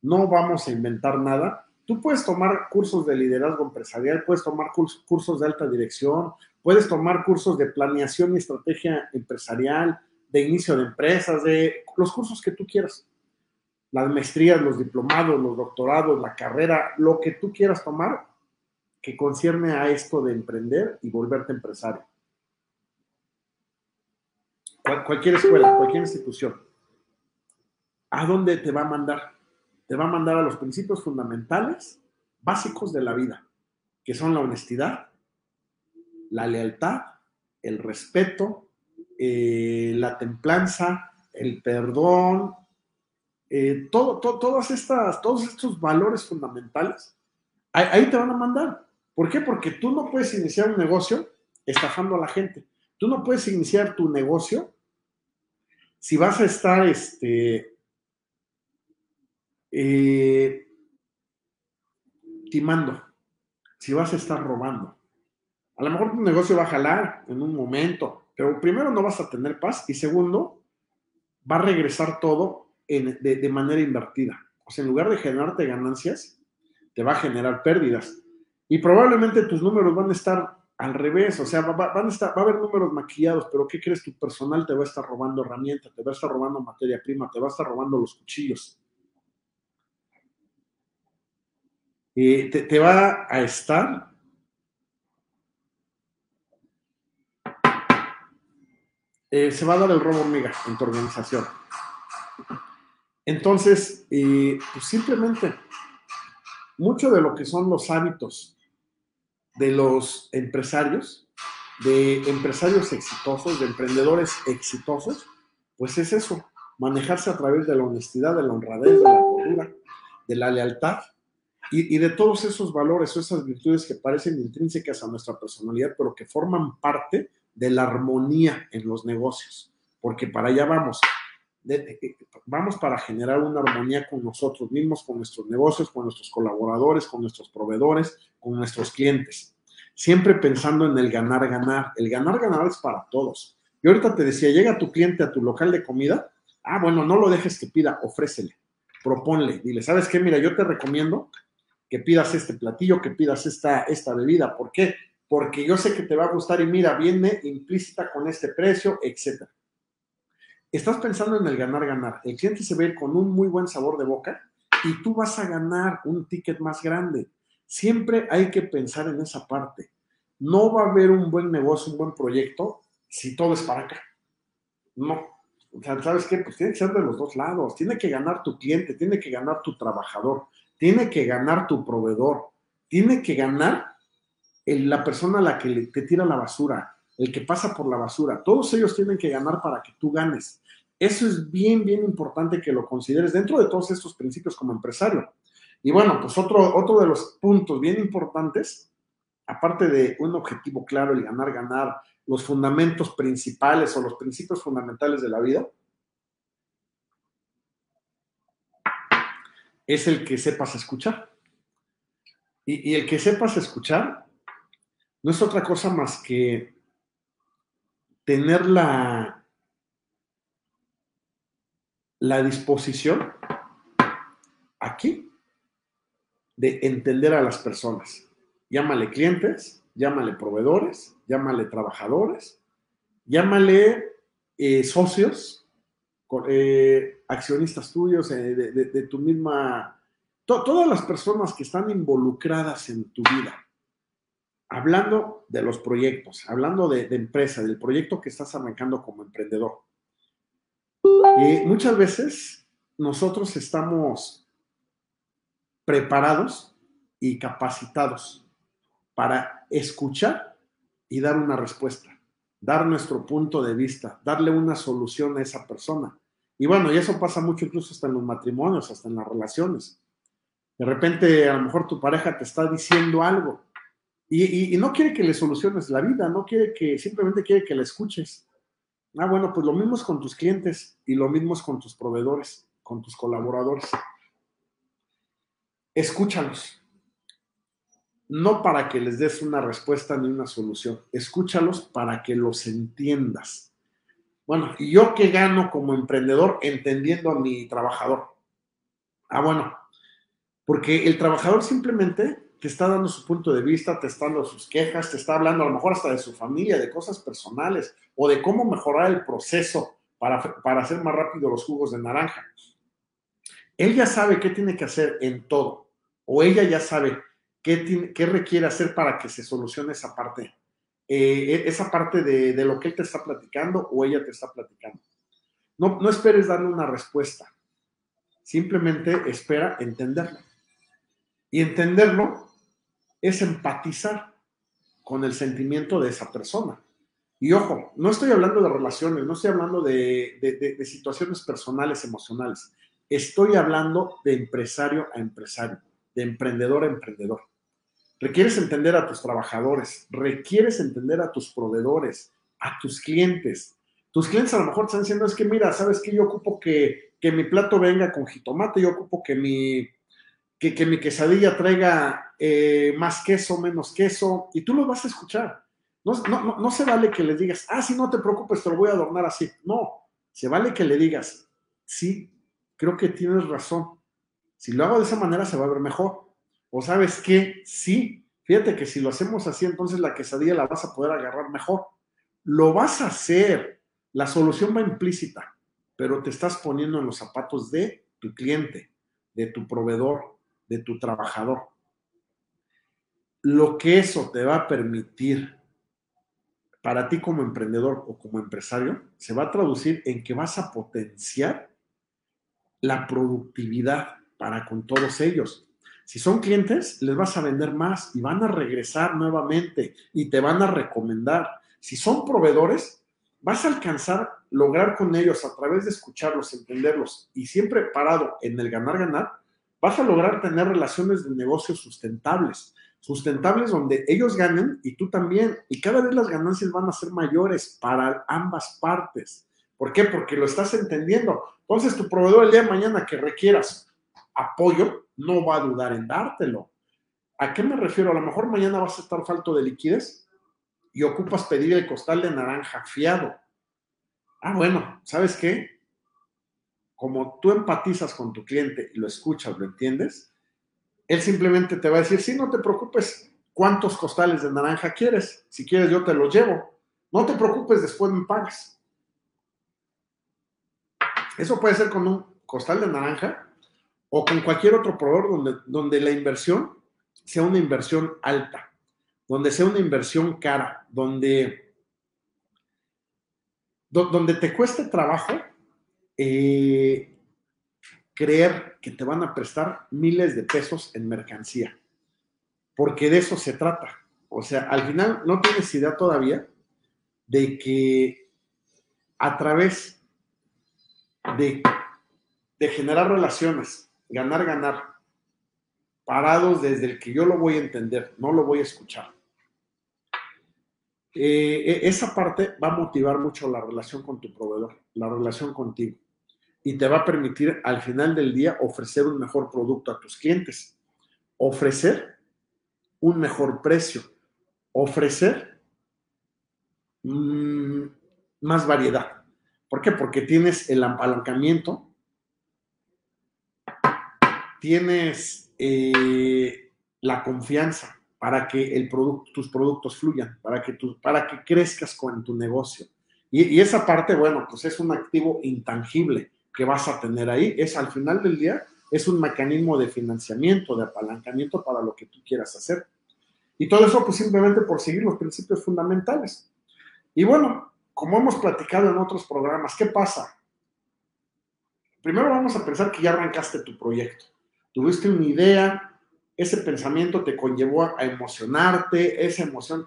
Speaker 2: No vamos a inventar nada. Tú puedes tomar cursos de liderazgo empresarial, puedes tomar cursos de alta dirección, puedes tomar cursos de planeación y estrategia empresarial, de inicio de empresas, de los cursos que tú quieras. Las maestrías, los diplomados, los doctorados, la carrera, lo que tú quieras tomar, que concierne a esto de emprender y volverte empresario. Cualquier escuela, cualquier institución. ¿A dónde te va a mandar? Te va a mandar a los principios fundamentales, básicos de la vida, que son la honestidad, la lealtad, el respeto, eh, la templanza, el perdón, eh, todas estas, todos estos valores fundamentales, ahí, te van a mandar. ¿Por qué? Porque tú no puedes iniciar un negocio estafando a la gente. Tú no puedes iniciar tu negocio si vas a estar este, eh, timando, si vas a estar robando. A lo mejor tu negocio va a jalar en un momento, pero primero no vas a tener paz y segundo, va a regresar todo de, manera invertida. O sea, en lugar de generarte ganancias, te va a generar pérdidas. Y probablemente tus números van a estar al revés, o sea, va a haber números maquillados, pero ¿qué crees? Tu personal te va a estar robando herramientas, te va a estar robando materia prima, te va a estar robando los cuchillos. Te, te va a estar eh, se va a dar el robo hormiga en tu organización. Entonces, eh, pues simplemente, mucho de lo que son los hábitos de los empresarios, de empresarios exitosos, de emprendedores exitosos, pues es eso, manejarse a través de la honestidad, de la honradez, de la cultura, de la lealtad y, y, de todos esos valores o esas virtudes que parecen intrínsecas a nuestra personalidad, pero que forman parte de la armonía en los negocios, porque para allá vamos vamos para generar una armonía con nosotros mismos, con nuestros negocios, con nuestros colaboradores, con nuestros proveedores, con nuestros clientes. Siempre pensando en el ganar, ganar. El ganar, ganar es para todos. Y ahorita te decía, llega tu cliente a tu local de comida. Ah, bueno, no lo dejes que pida, ofrécele, proponle, dile, ¿sabes qué? Mira, yo te recomiendo que pidas este platillo, que pidas esta, esta bebida. ¿Por qué? Porque yo sé que te va a gustar y mira, viene implícita con este precio, etcétera estás pensando en el ganar, ganar. El cliente se ir con un muy buen sabor de boca y tú vas a ganar un ticket más grande. Siempre hay que pensar en esa parte. No va a haber un buen negocio, un buen proyecto, si todo es para acá. No. O sea, ¿sabes qué? Pues tiene que ser de los dos lados. Tiene que ganar tu cliente, tiene que ganar tu trabajador, tiene que ganar tu proveedor, tiene que ganar la persona a la que te tira la basura, el que pasa por la basura. Todos ellos tienen que ganar para que tú ganes. Eso es bien, bien importante que lo consideres dentro de todos estos principios como empresario. Y bueno, pues otro, otro de los puntos bien importantes, aparte de un objetivo claro, el ganar, ganar, los fundamentos principales o los principios fundamentales de la vida, es el que sepas escuchar. Y, y el que sepas escuchar no es otra cosa más que tener la la disposición aquí de entender a las personas. Llámale clientes, llámale proveedores, llámale trabajadores, llámale eh, socios, eh, accionistas tuyos, eh, de, tu misma, todas las personas que están involucradas en tu vida. Hablando de los proyectos, hablando de, de empresa, del proyecto que estás arrancando como emprendedor y muchas veces nosotros estamos preparados y capacitados para escuchar y dar una respuesta, dar nuestro punto de vista, darle una solución a esa persona. Y bueno, y eso pasa mucho incluso hasta en los matrimonios, hasta en las relaciones. De repente, a lo mejor tu pareja te está diciendo algo y, no quiere que le soluciones la vida, no quiere que, simplemente quiere que la escuches. Ah, bueno, pues lo mismo con tus clientes y lo mismo con tus proveedores, con tus colaboradores. Escúchalos. No para que les des una respuesta ni una solución. Escúchalos para que los entiendas. Bueno, ¿y yo qué gano como emprendedor entendiendo a mi trabajador? Ah, bueno, porque el trabajador simplemente te está dando su punto de vista, te está dando sus quejas, te está hablando a lo mejor hasta de su familia, de cosas personales o de cómo mejorar el proceso para, para hacer más rápido los jugos de naranja. Él ya sabe qué tiene que hacer en todo, o ella ya sabe qué, qué requiere hacer para que se solucione esa parte. Eh, esa parte de, de, lo que él te está platicando o ella te está platicando. No, no esperes darle una respuesta. Simplemente espera entenderlo. Y entenderlo es empatizar con el sentimiento de esa persona. Y ojo, no estoy hablando de relaciones, no estoy hablando de, de, situaciones personales, emocionales. Estoy hablando de empresario a empresario, de emprendedor a emprendedor. Requieres entender a tus trabajadores, requieres entender a tus proveedores, a tus clientes. Tus clientes a lo mejor están diciendo, es que mira, sabes que yo ocupo que, que mi plato venga con jitomate, yo ocupo que mi, que, que mi quesadilla traiga eh, más queso, menos queso, y tú lo vas a escuchar. No, no, no, se vale que le digas, ah, sí, no te preocupes, te lo voy a adornar así. No, se vale que le digas, sí, creo que tienes razón. Si lo hago de esa manera se va a ver mejor. O sabes qué, sí, fíjate que si lo hacemos así, entonces la quesadilla la vas a poder agarrar mejor. Lo vas a hacer. La solución va implícita, pero te estás poniendo en los zapatos de tu cliente, de tu proveedor, de tu trabajador. Lo que eso te va a permitir para ti como emprendedor o como empresario, se va a traducir en que vas a potenciar la productividad para con todos ellos. Si son clientes, les vas a vender más y van a regresar nuevamente y te van a recomendar. Si son proveedores, vas a alcanzar, lograr con ellos a través de escucharlos, entenderlos y siempre parado en el ganar-ganar, vas a lograr tener relaciones de negocio sustentables, sustentables donde ellos ganen y tú también, y cada vez las ganancias van a ser mayores para ambas partes. ¿Por qué? Porque lo estás entendiendo. Entonces, tu proveedor el día de mañana que requieras apoyo, no va a dudar en dártelo. ¿A qué me refiero? A lo mejor mañana vas a estar falto de liquidez y ocupas pedir el costal de naranja fiado. Ah, bueno, ¿sabes qué? Como tú empatizas con tu cliente y lo escuchas, lo entiendes, él simplemente te va a decir, sí, no te preocupes, ¿cuántos costales de naranja quieres? Si quieres, yo te los llevo. No te preocupes, después me pagas. Eso puede ser con un costal de naranja o con cualquier otro proveedor donde, donde la inversión sea una inversión alta, donde sea una inversión cara, donde, donde te cueste trabajo eh, creer que te van a prestar miles de pesos en mercancía, porque de eso se trata. O sea, al final no tienes idea todavía de que a través de, de generar relaciones, ganar, ganar, parados desde el que yo lo voy a entender, no lo voy a escuchar. Eh, e, esa parte va a motivar mucho la relación con tu proveedor, la relación contigo. Y te va a permitir al final del día ofrecer un mejor producto a tus clientes, ofrecer un mejor precio, ofrecer mmm, más variedad. ¿Por qué? Porque tienes el apalancamiento, tienes eh, la confianza para que el producto, tus productos fluyan, para que, tu, para que crezcas con tu negocio. Y, esa parte, bueno, pues es un activo intangible que vas a tener ahí. Es al final del día, es un mecanismo de financiamiento, de apalancamiento para lo que tú quieras hacer. Y todo eso, pues simplemente por seguir los principios fundamentales. Y bueno, como hemos platicado en otros programas, ¿qué pasa? Primero vamos a pensar que ya arrancaste tu proyecto. Tuviste una idea, ese pensamiento te conllevó a emocionarte, esa emoción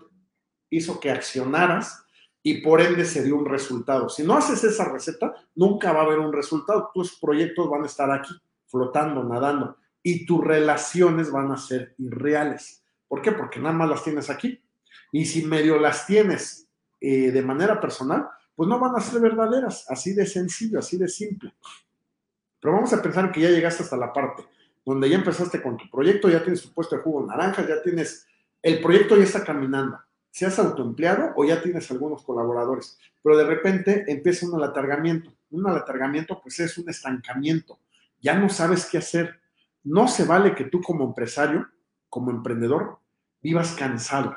Speaker 2: hizo que accionaras y por ende se dio un resultado. Si no haces esa receta, nunca va a haber un resultado. Tus proyectos van a estar aquí, flotando, nadando, y tus relaciones van a ser irreales. ¿Por qué? Porque nada más las tienes aquí. Y si medio las tienes eh, de manera personal, pues no van a ser verdaderas. Así de sencillo, así de simple. Pero vamos a pensar que ya llegaste hasta la parte donde ya empezaste con tu proyecto, ya tienes tu puesto de jugo naranja, ya tienes, el proyecto ya está caminando seas autoempleado o ya tienes algunos colaboradores, pero de repente empieza un alatargamiento. Un alatargamiento pues es un estancamiento, ya no sabes qué hacer. No se vale que tú como empresario, como emprendedor, vivas cansado.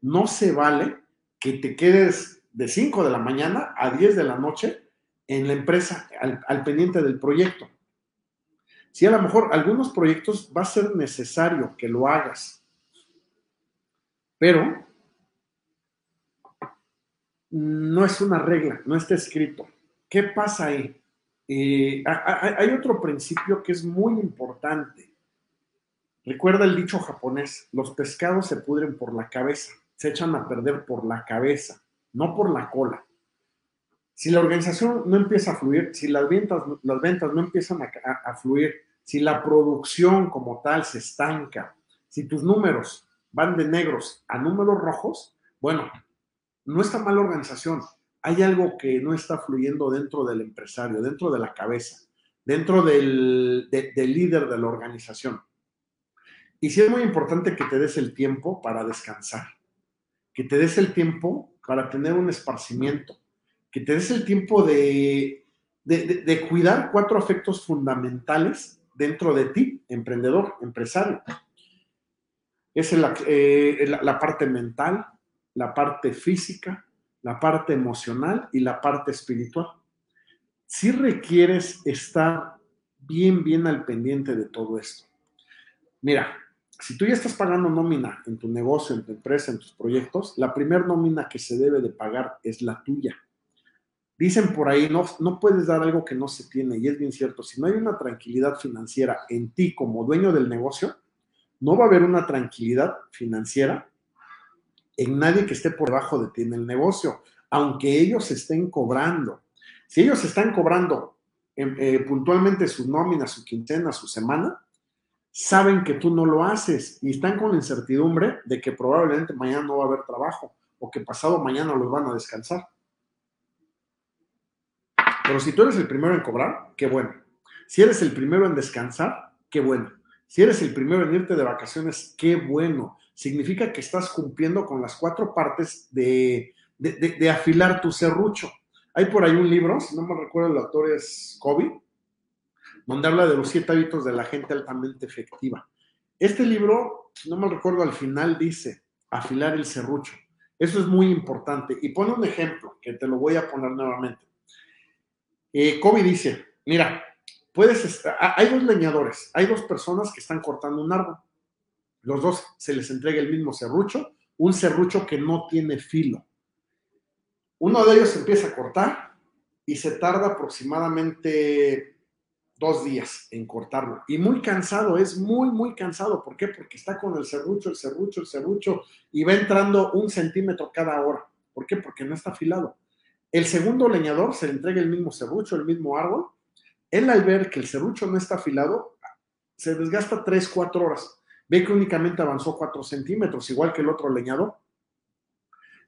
Speaker 2: No se vale que te quedes de 5 de la mañana a 10 de la noche en la empresa al, al pendiente del proyecto. Si a lo mejor algunos proyectos va a ser necesario que lo hagas, Pero no es una regla, no está escrito. ¿Qué pasa ahí? Eh, hay otro principio que es muy importante. Recuerda el dicho japonés, los pescados se pudren por la cabeza, se echan a perder por la cabeza, no por la cola. Si la organización no empieza a fluir, si las ventas, las ventas no empiezan a, fluir, si la producción como tal se estanca, si tus números van de negros a números rojos, bueno, no está mala organización. Hay algo que no está fluyendo dentro del empresario, dentro de la cabeza, dentro del, del líder de la organización. Y sí es muy importante que te des el tiempo para descansar, que te des el tiempo para tener un esparcimiento, que te des el tiempo de, de, cuidar cuatro afectos fundamentales dentro de ti, emprendedor, empresario. Es eh, la, la parte mental, la parte física, la parte emocional y la parte espiritual. Si requieres estar bien, bien al pendiente de todo esto. Mira, si tú ya estás pagando nómina en tu negocio, en tu empresa, en tus proyectos, la primera nómina que se debe de pagar es la tuya. Dicen por ahí, no, no puedes dar algo que no se tiene, y es bien cierto, si no hay una tranquilidad financiera en ti como dueño del negocio, no va a haber una tranquilidad financiera en nadie que esté por debajo de ti en el negocio, aunque ellos estén cobrando. Si ellos están cobrando em, eh, puntualmente su nómina, su quincena, su semana, saben que tú no lo haces y están con la incertidumbre de que probablemente mañana no va a haber trabajo o que pasado mañana los van a descansar. Pero si tú eres el primero en cobrar, qué bueno. Si eres el primero en descansar, qué bueno. Si eres el primero en irte de vacaciones, qué bueno. Significa que estás cumpliendo con las cuatro partes de, afilar tu serrucho. Hay por ahí un libro, si no me recuerdo, el autor es Kobe, donde habla de los siete hábitos de la gente altamente efectiva. Este libro, si no me recuerdo, al final dice afilar el serrucho. Eso es muy importante. Y pone un ejemplo que te lo voy a poner nuevamente. Eh, Kobe dice, mira, puedes estar, hay dos leñadores, hay dos personas que están cortando un árbol. Los dos se les entrega el mismo serrucho, un serrucho que no tiene filo. Uno de ellos empieza a cortar y se tarda aproximadamente dos días en cortarlo. Y muy cansado, es muy, muy cansado. ¿Por qué? Porque está con el serrucho, el serrucho, el serrucho y va entrando un centímetro cada hora. ¿Por qué? Porque no está afilado. El segundo leñador se le entrega el mismo serrucho, el mismo árbol. Él al ver que el serrucho no está afilado, se desgasta tres, cuatro horas. Ve que únicamente avanzó cuatro centímetros, igual que el otro leñador.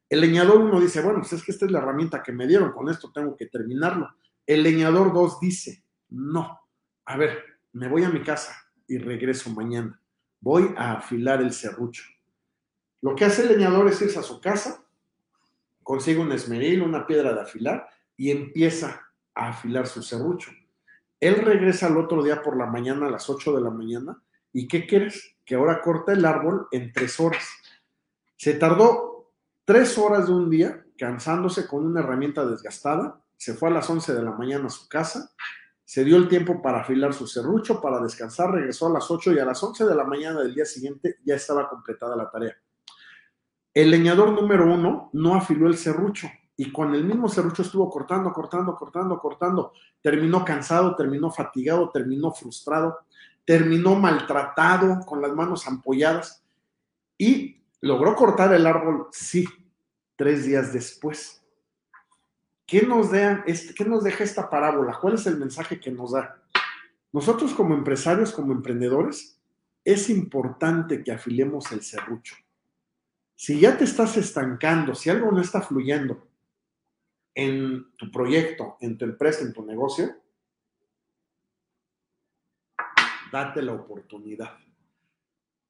Speaker 2: El leñador uno dice, bueno, pues es que esta es la herramienta que me dieron, con esto tengo que terminarlo. El leñador dos dice, no, a ver, me voy a mi casa y regreso mañana. Voy a afilar el serrucho. Lo que hace el leñador es irse a su casa, consigue un esmeril, una piedra de afilar y empieza a afilar su serrucho. Él regresa al otro día por la mañana a las 8 de la mañana y ¿qué quieres? Que ahora corta el árbol en tres horas. Se tardó tres horas de un día cansándose con una herramienta desgastada, se fue a las 11 de la mañana a su casa, se dio el tiempo para afilar su serrucho, para descansar, regresó a las 8 y a las 11 de la mañana del día siguiente ya estaba completada la tarea. El leñador número uno no afiló el serrucho y con el mismo serrucho estuvo cortando, cortando, cortando, cortando. Terminó cansado, terminó fatigado, terminó frustrado, terminó maltratado, con las manos ampolladas y logró cortar el árbol, sí, tres días después. ¿Qué nos, ¿Qué nos deja esta parábola? ¿Cuál es el mensaje que nos da? Nosotros como empresarios, como emprendedores, es importante que afilemos el serrucho. Si ya te estás estancando, si algo no está fluyendo en tu proyecto, en tu empresa, en tu negocio, date la oportunidad.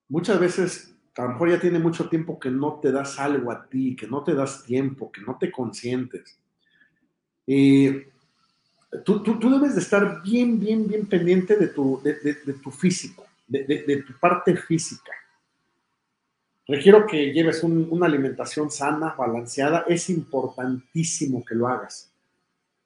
Speaker 2: Muchas veces, a lo mejor ya tiene mucho tiempo que no te das algo a ti, que no te das tiempo, que no te consientes. Eh, tú, debes de estar bien, bien, bien pendiente de tu, de, tu físico, de, tu parte física. Requiero que lleves una alimentación sana, balanceada. Es importantísimo que lo hagas.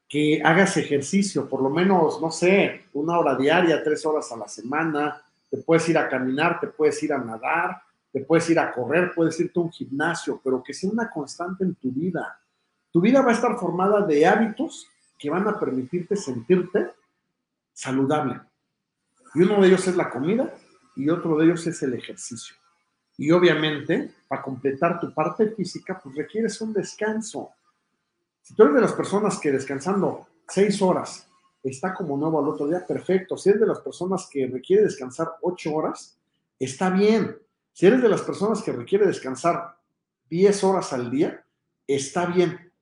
Speaker 2: Que hagas ejercicio, por lo menos, no sé, una hora diaria, tres horas a la semana. Te puedes ir a caminar, te puedes ir a nadar, te puedes ir a correr, puedes irte a un gimnasio, pero que sea una constante en tu vida. Tu vida va a estar formada de hábitos que van a permitirte sentirte saludable. Y uno de ellos es la comida y otro de ellos es el ejercicio. Y obviamente, para completar tu parte física, pues requieres un descanso. Si tú eres de las personas que descansando seis horas está como nuevo al otro día, perfecto. Si eres de las personas que requiere descansar ocho horas, está bien. Si eres de las personas que requiere descansar diez horas al día, está bien.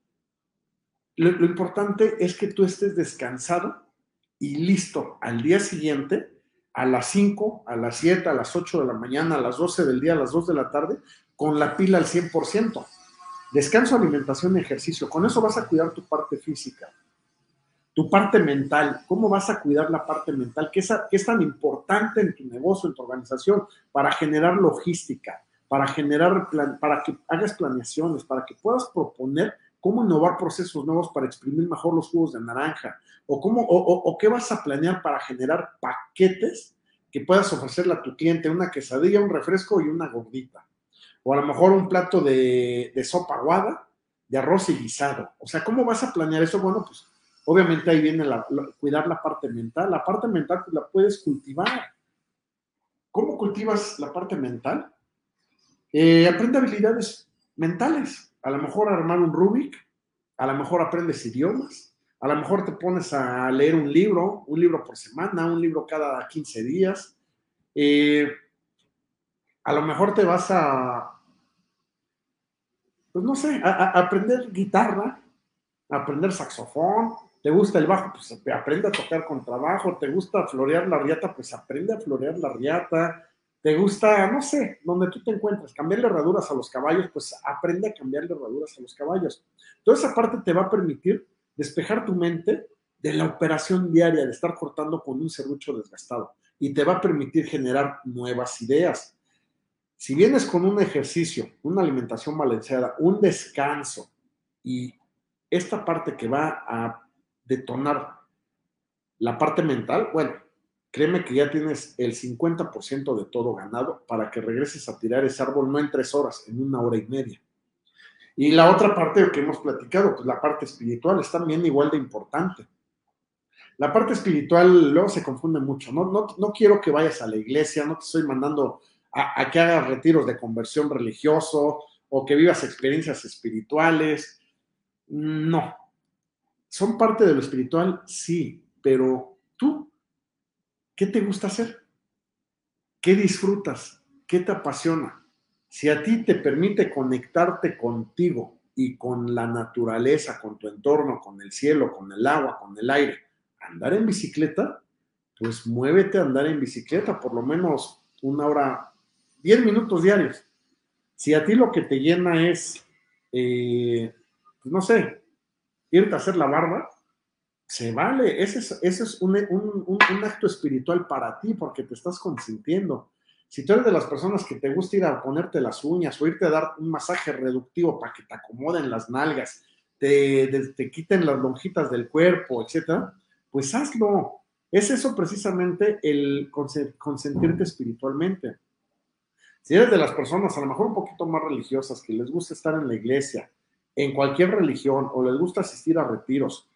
Speaker 2: Lo, lo, importante es que tú estés descansado y listo al día siguiente, a las 5, a las 7, a las 8 de la mañana, a las 12 del día, a las 2 de la tarde, con la pila al 100%. Descanso, alimentación ejercicio. Con eso vas a cuidar tu parte física tu parte mental, cómo vas a cuidar la parte mental, ¿Qué es, es tan importante en tu negocio, en tu organización, para generar logística, para generar, plan, para que hagas planeaciones, para que puedas proponer cómo innovar procesos nuevos para exprimir mejor los jugos de naranja, o, cómo, o, qué vas a planear para generar paquetes que puedas ofrecerle a tu cliente, una quesadilla, un refresco y una gordita, o a lo mejor un plato de, de sopa aguada, de arroz y guisado. O sea, ¿cómo vas a planear eso? Bueno, pues Obviamente ahí viene cuidar la parte mental. La parte mental pues, la puedes cultivar. ¿Cómo cultivas la parte mental? Eh, aprende habilidades mentales. A lo mejor armar un Rubik, a lo mejor aprendes idiomas, a lo mejor te pones a leer un libro, un libro por semana, un libro cada 15 días. Eh, a lo mejor te vas a, pues no sé, a, aprender guitarra, a aprender saxofón, ¿Te gusta el bajo? Pues aprende a tocar con trabajo. ¿Te gusta florear la riata? Pues aprende a florear la riata. ¿Te gusta, no sé, donde tú te encuentres, cambiarle herraduras a los caballos? Pues aprende a cambiarle herraduras a los caballos. Toda esa parte te va a permitir despejar tu mente de la operación diaria, de estar cortando con un serrucho desgastado. Y te va a permitir generar nuevas ideas. Si vienes con un ejercicio, una alimentación balanceada, un descanso y esta parte que va a detonar la parte mental, bueno, créeme que ya tienes el 50% de todo ganado para que regreses a tirar ese árbol no en tres horas, en una hora y media. Y la otra parte que hemos platicado, pues la parte espiritual es también igual de importante. La parte espiritual luego se confunde mucho. No, no, no quiero que vayas a la iglesia, no te estoy mandando a, que hagas retiros de conversión religioso o que vivas experiencias espirituales. No, ¿Son parte de lo espiritual? Sí, pero tú, ¿qué te gusta hacer? ¿Qué disfrutas? ¿Qué te apasiona? Si a ti te permite conectarte contigo y con la naturaleza, con tu entorno, con el cielo, con el agua, con el aire, andar en bicicleta, pues muévete a andar en bicicleta por lo menos una hora, diez minutos diarios. Si a ti lo que te llena es, eh, pues no sé, irte a hacer la barba, se vale. Ese es, un, acto espiritual para ti porque te estás consintiendo. Si tú eres de las personas que te gusta ir a ponerte las uñas o irte a dar un masaje reductivo para que te acomoden las nalgas, te, te, te quiten las lonjitas del cuerpo, etcétera, pues hazlo. Es eso precisamente el consentirte espiritualmente. Si eres de las personas a lo mejor un poquito más religiosas que les gusta estar en la iglesia, en cualquier religión o les gusta asistir a retiros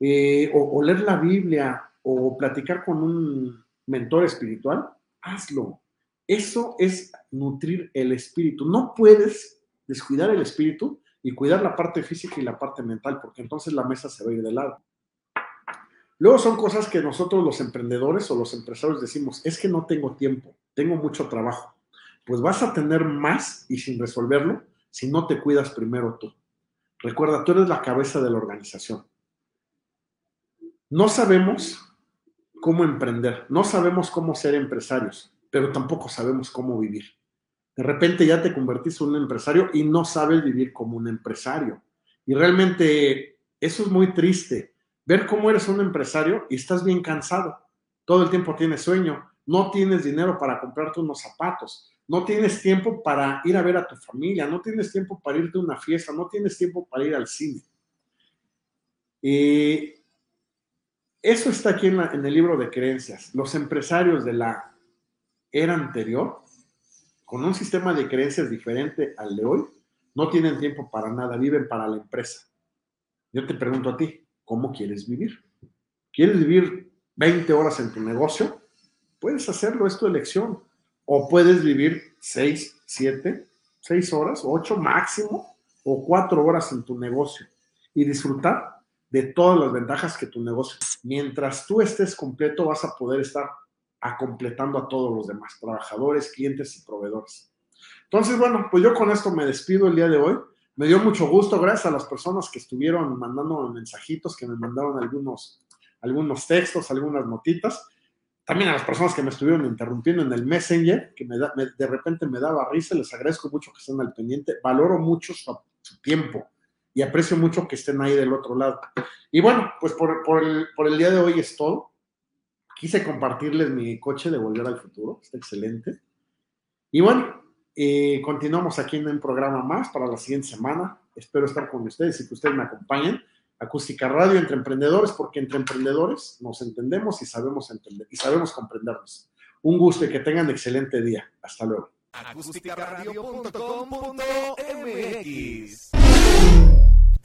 Speaker 2: eh, o, o, leer la Biblia o platicar con un mentor espiritual, hazlo. Eso es nutrir el espíritu. No puedes descuidar el espíritu y cuidar la parte física y la parte mental, porque entonces la mesa se va a ir de lado. Luego son cosas que nosotros los emprendedores o los empresarios decimos, es que no tengo tiempo, tengo mucho trabajo. Pues vas a tener más y sin resolverlo, si no te cuidas primero tú. Recuerda, tú eres la cabeza de la organización. No sabemos cómo emprender, no sabemos cómo ser empresarios, pero tampoco sabemos cómo vivir. De repente ya te convertiste en un empresario y no sabes vivir como un empresario. Y realmente eso es muy triste. Ver cómo eres un empresario y estás bien cansado. Todo el tiempo tienes sueño, no tienes dinero para comprarte unos zapatos, no tienes tiempo para ir a ver a tu familia, no tienes tiempo para irte a una fiesta, no tienes tiempo para ir al cine. Y eso está aquí en, el libro de creencias. Los empresarios de la era anterior con un sistema de creencias diferente al de hoy, no tienen tiempo para nada, viven para la empresa. Yo te pregunto a ti, ¿cómo quieres vivir? ¿Quieres vivir 20 horas en tu negocio? Puedes hacerlo, es tu elección. O puedes vivir 6, 7, 6 horas, 8 máximo, o 4 horas en tu negocio y disfrutar de todas las ventajas que tu negocio. Mientras tú estés completo, vas a poder estar completando a todos los demás, trabajadores, clientes y proveedores. Entonces, bueno, pues yo con esto me despido el día de hoy. Me dio mucho gusto, gracias a las personas que estuvieron mandando mensajitos, que me mandaron algunos, algunos textos, algunas notitas. También a las personas que me estuvieron interrumpiendo en el Messenger, que me, de repente me daba risa, les agradezco mucho que estén al pendiente. Valoro mucho su, tiempo y aprecio mucho que estén ahí del otro lado. Y bueno, pues por, el día de hoy es todo. Quise compartirles mi coche de Volver al Futuro, está excelente. Y bueno, eh, continuamos aquí en un programa más para la siguiente semana. Espero estar con ustedes y que ustedes me acompañen. Acústica Radio entre emprendedores, porque entre emprendedores nos entendemos y sabemos entender y sabemos comprendernos. Un gusto y que tengan excelente día. Hasta luego.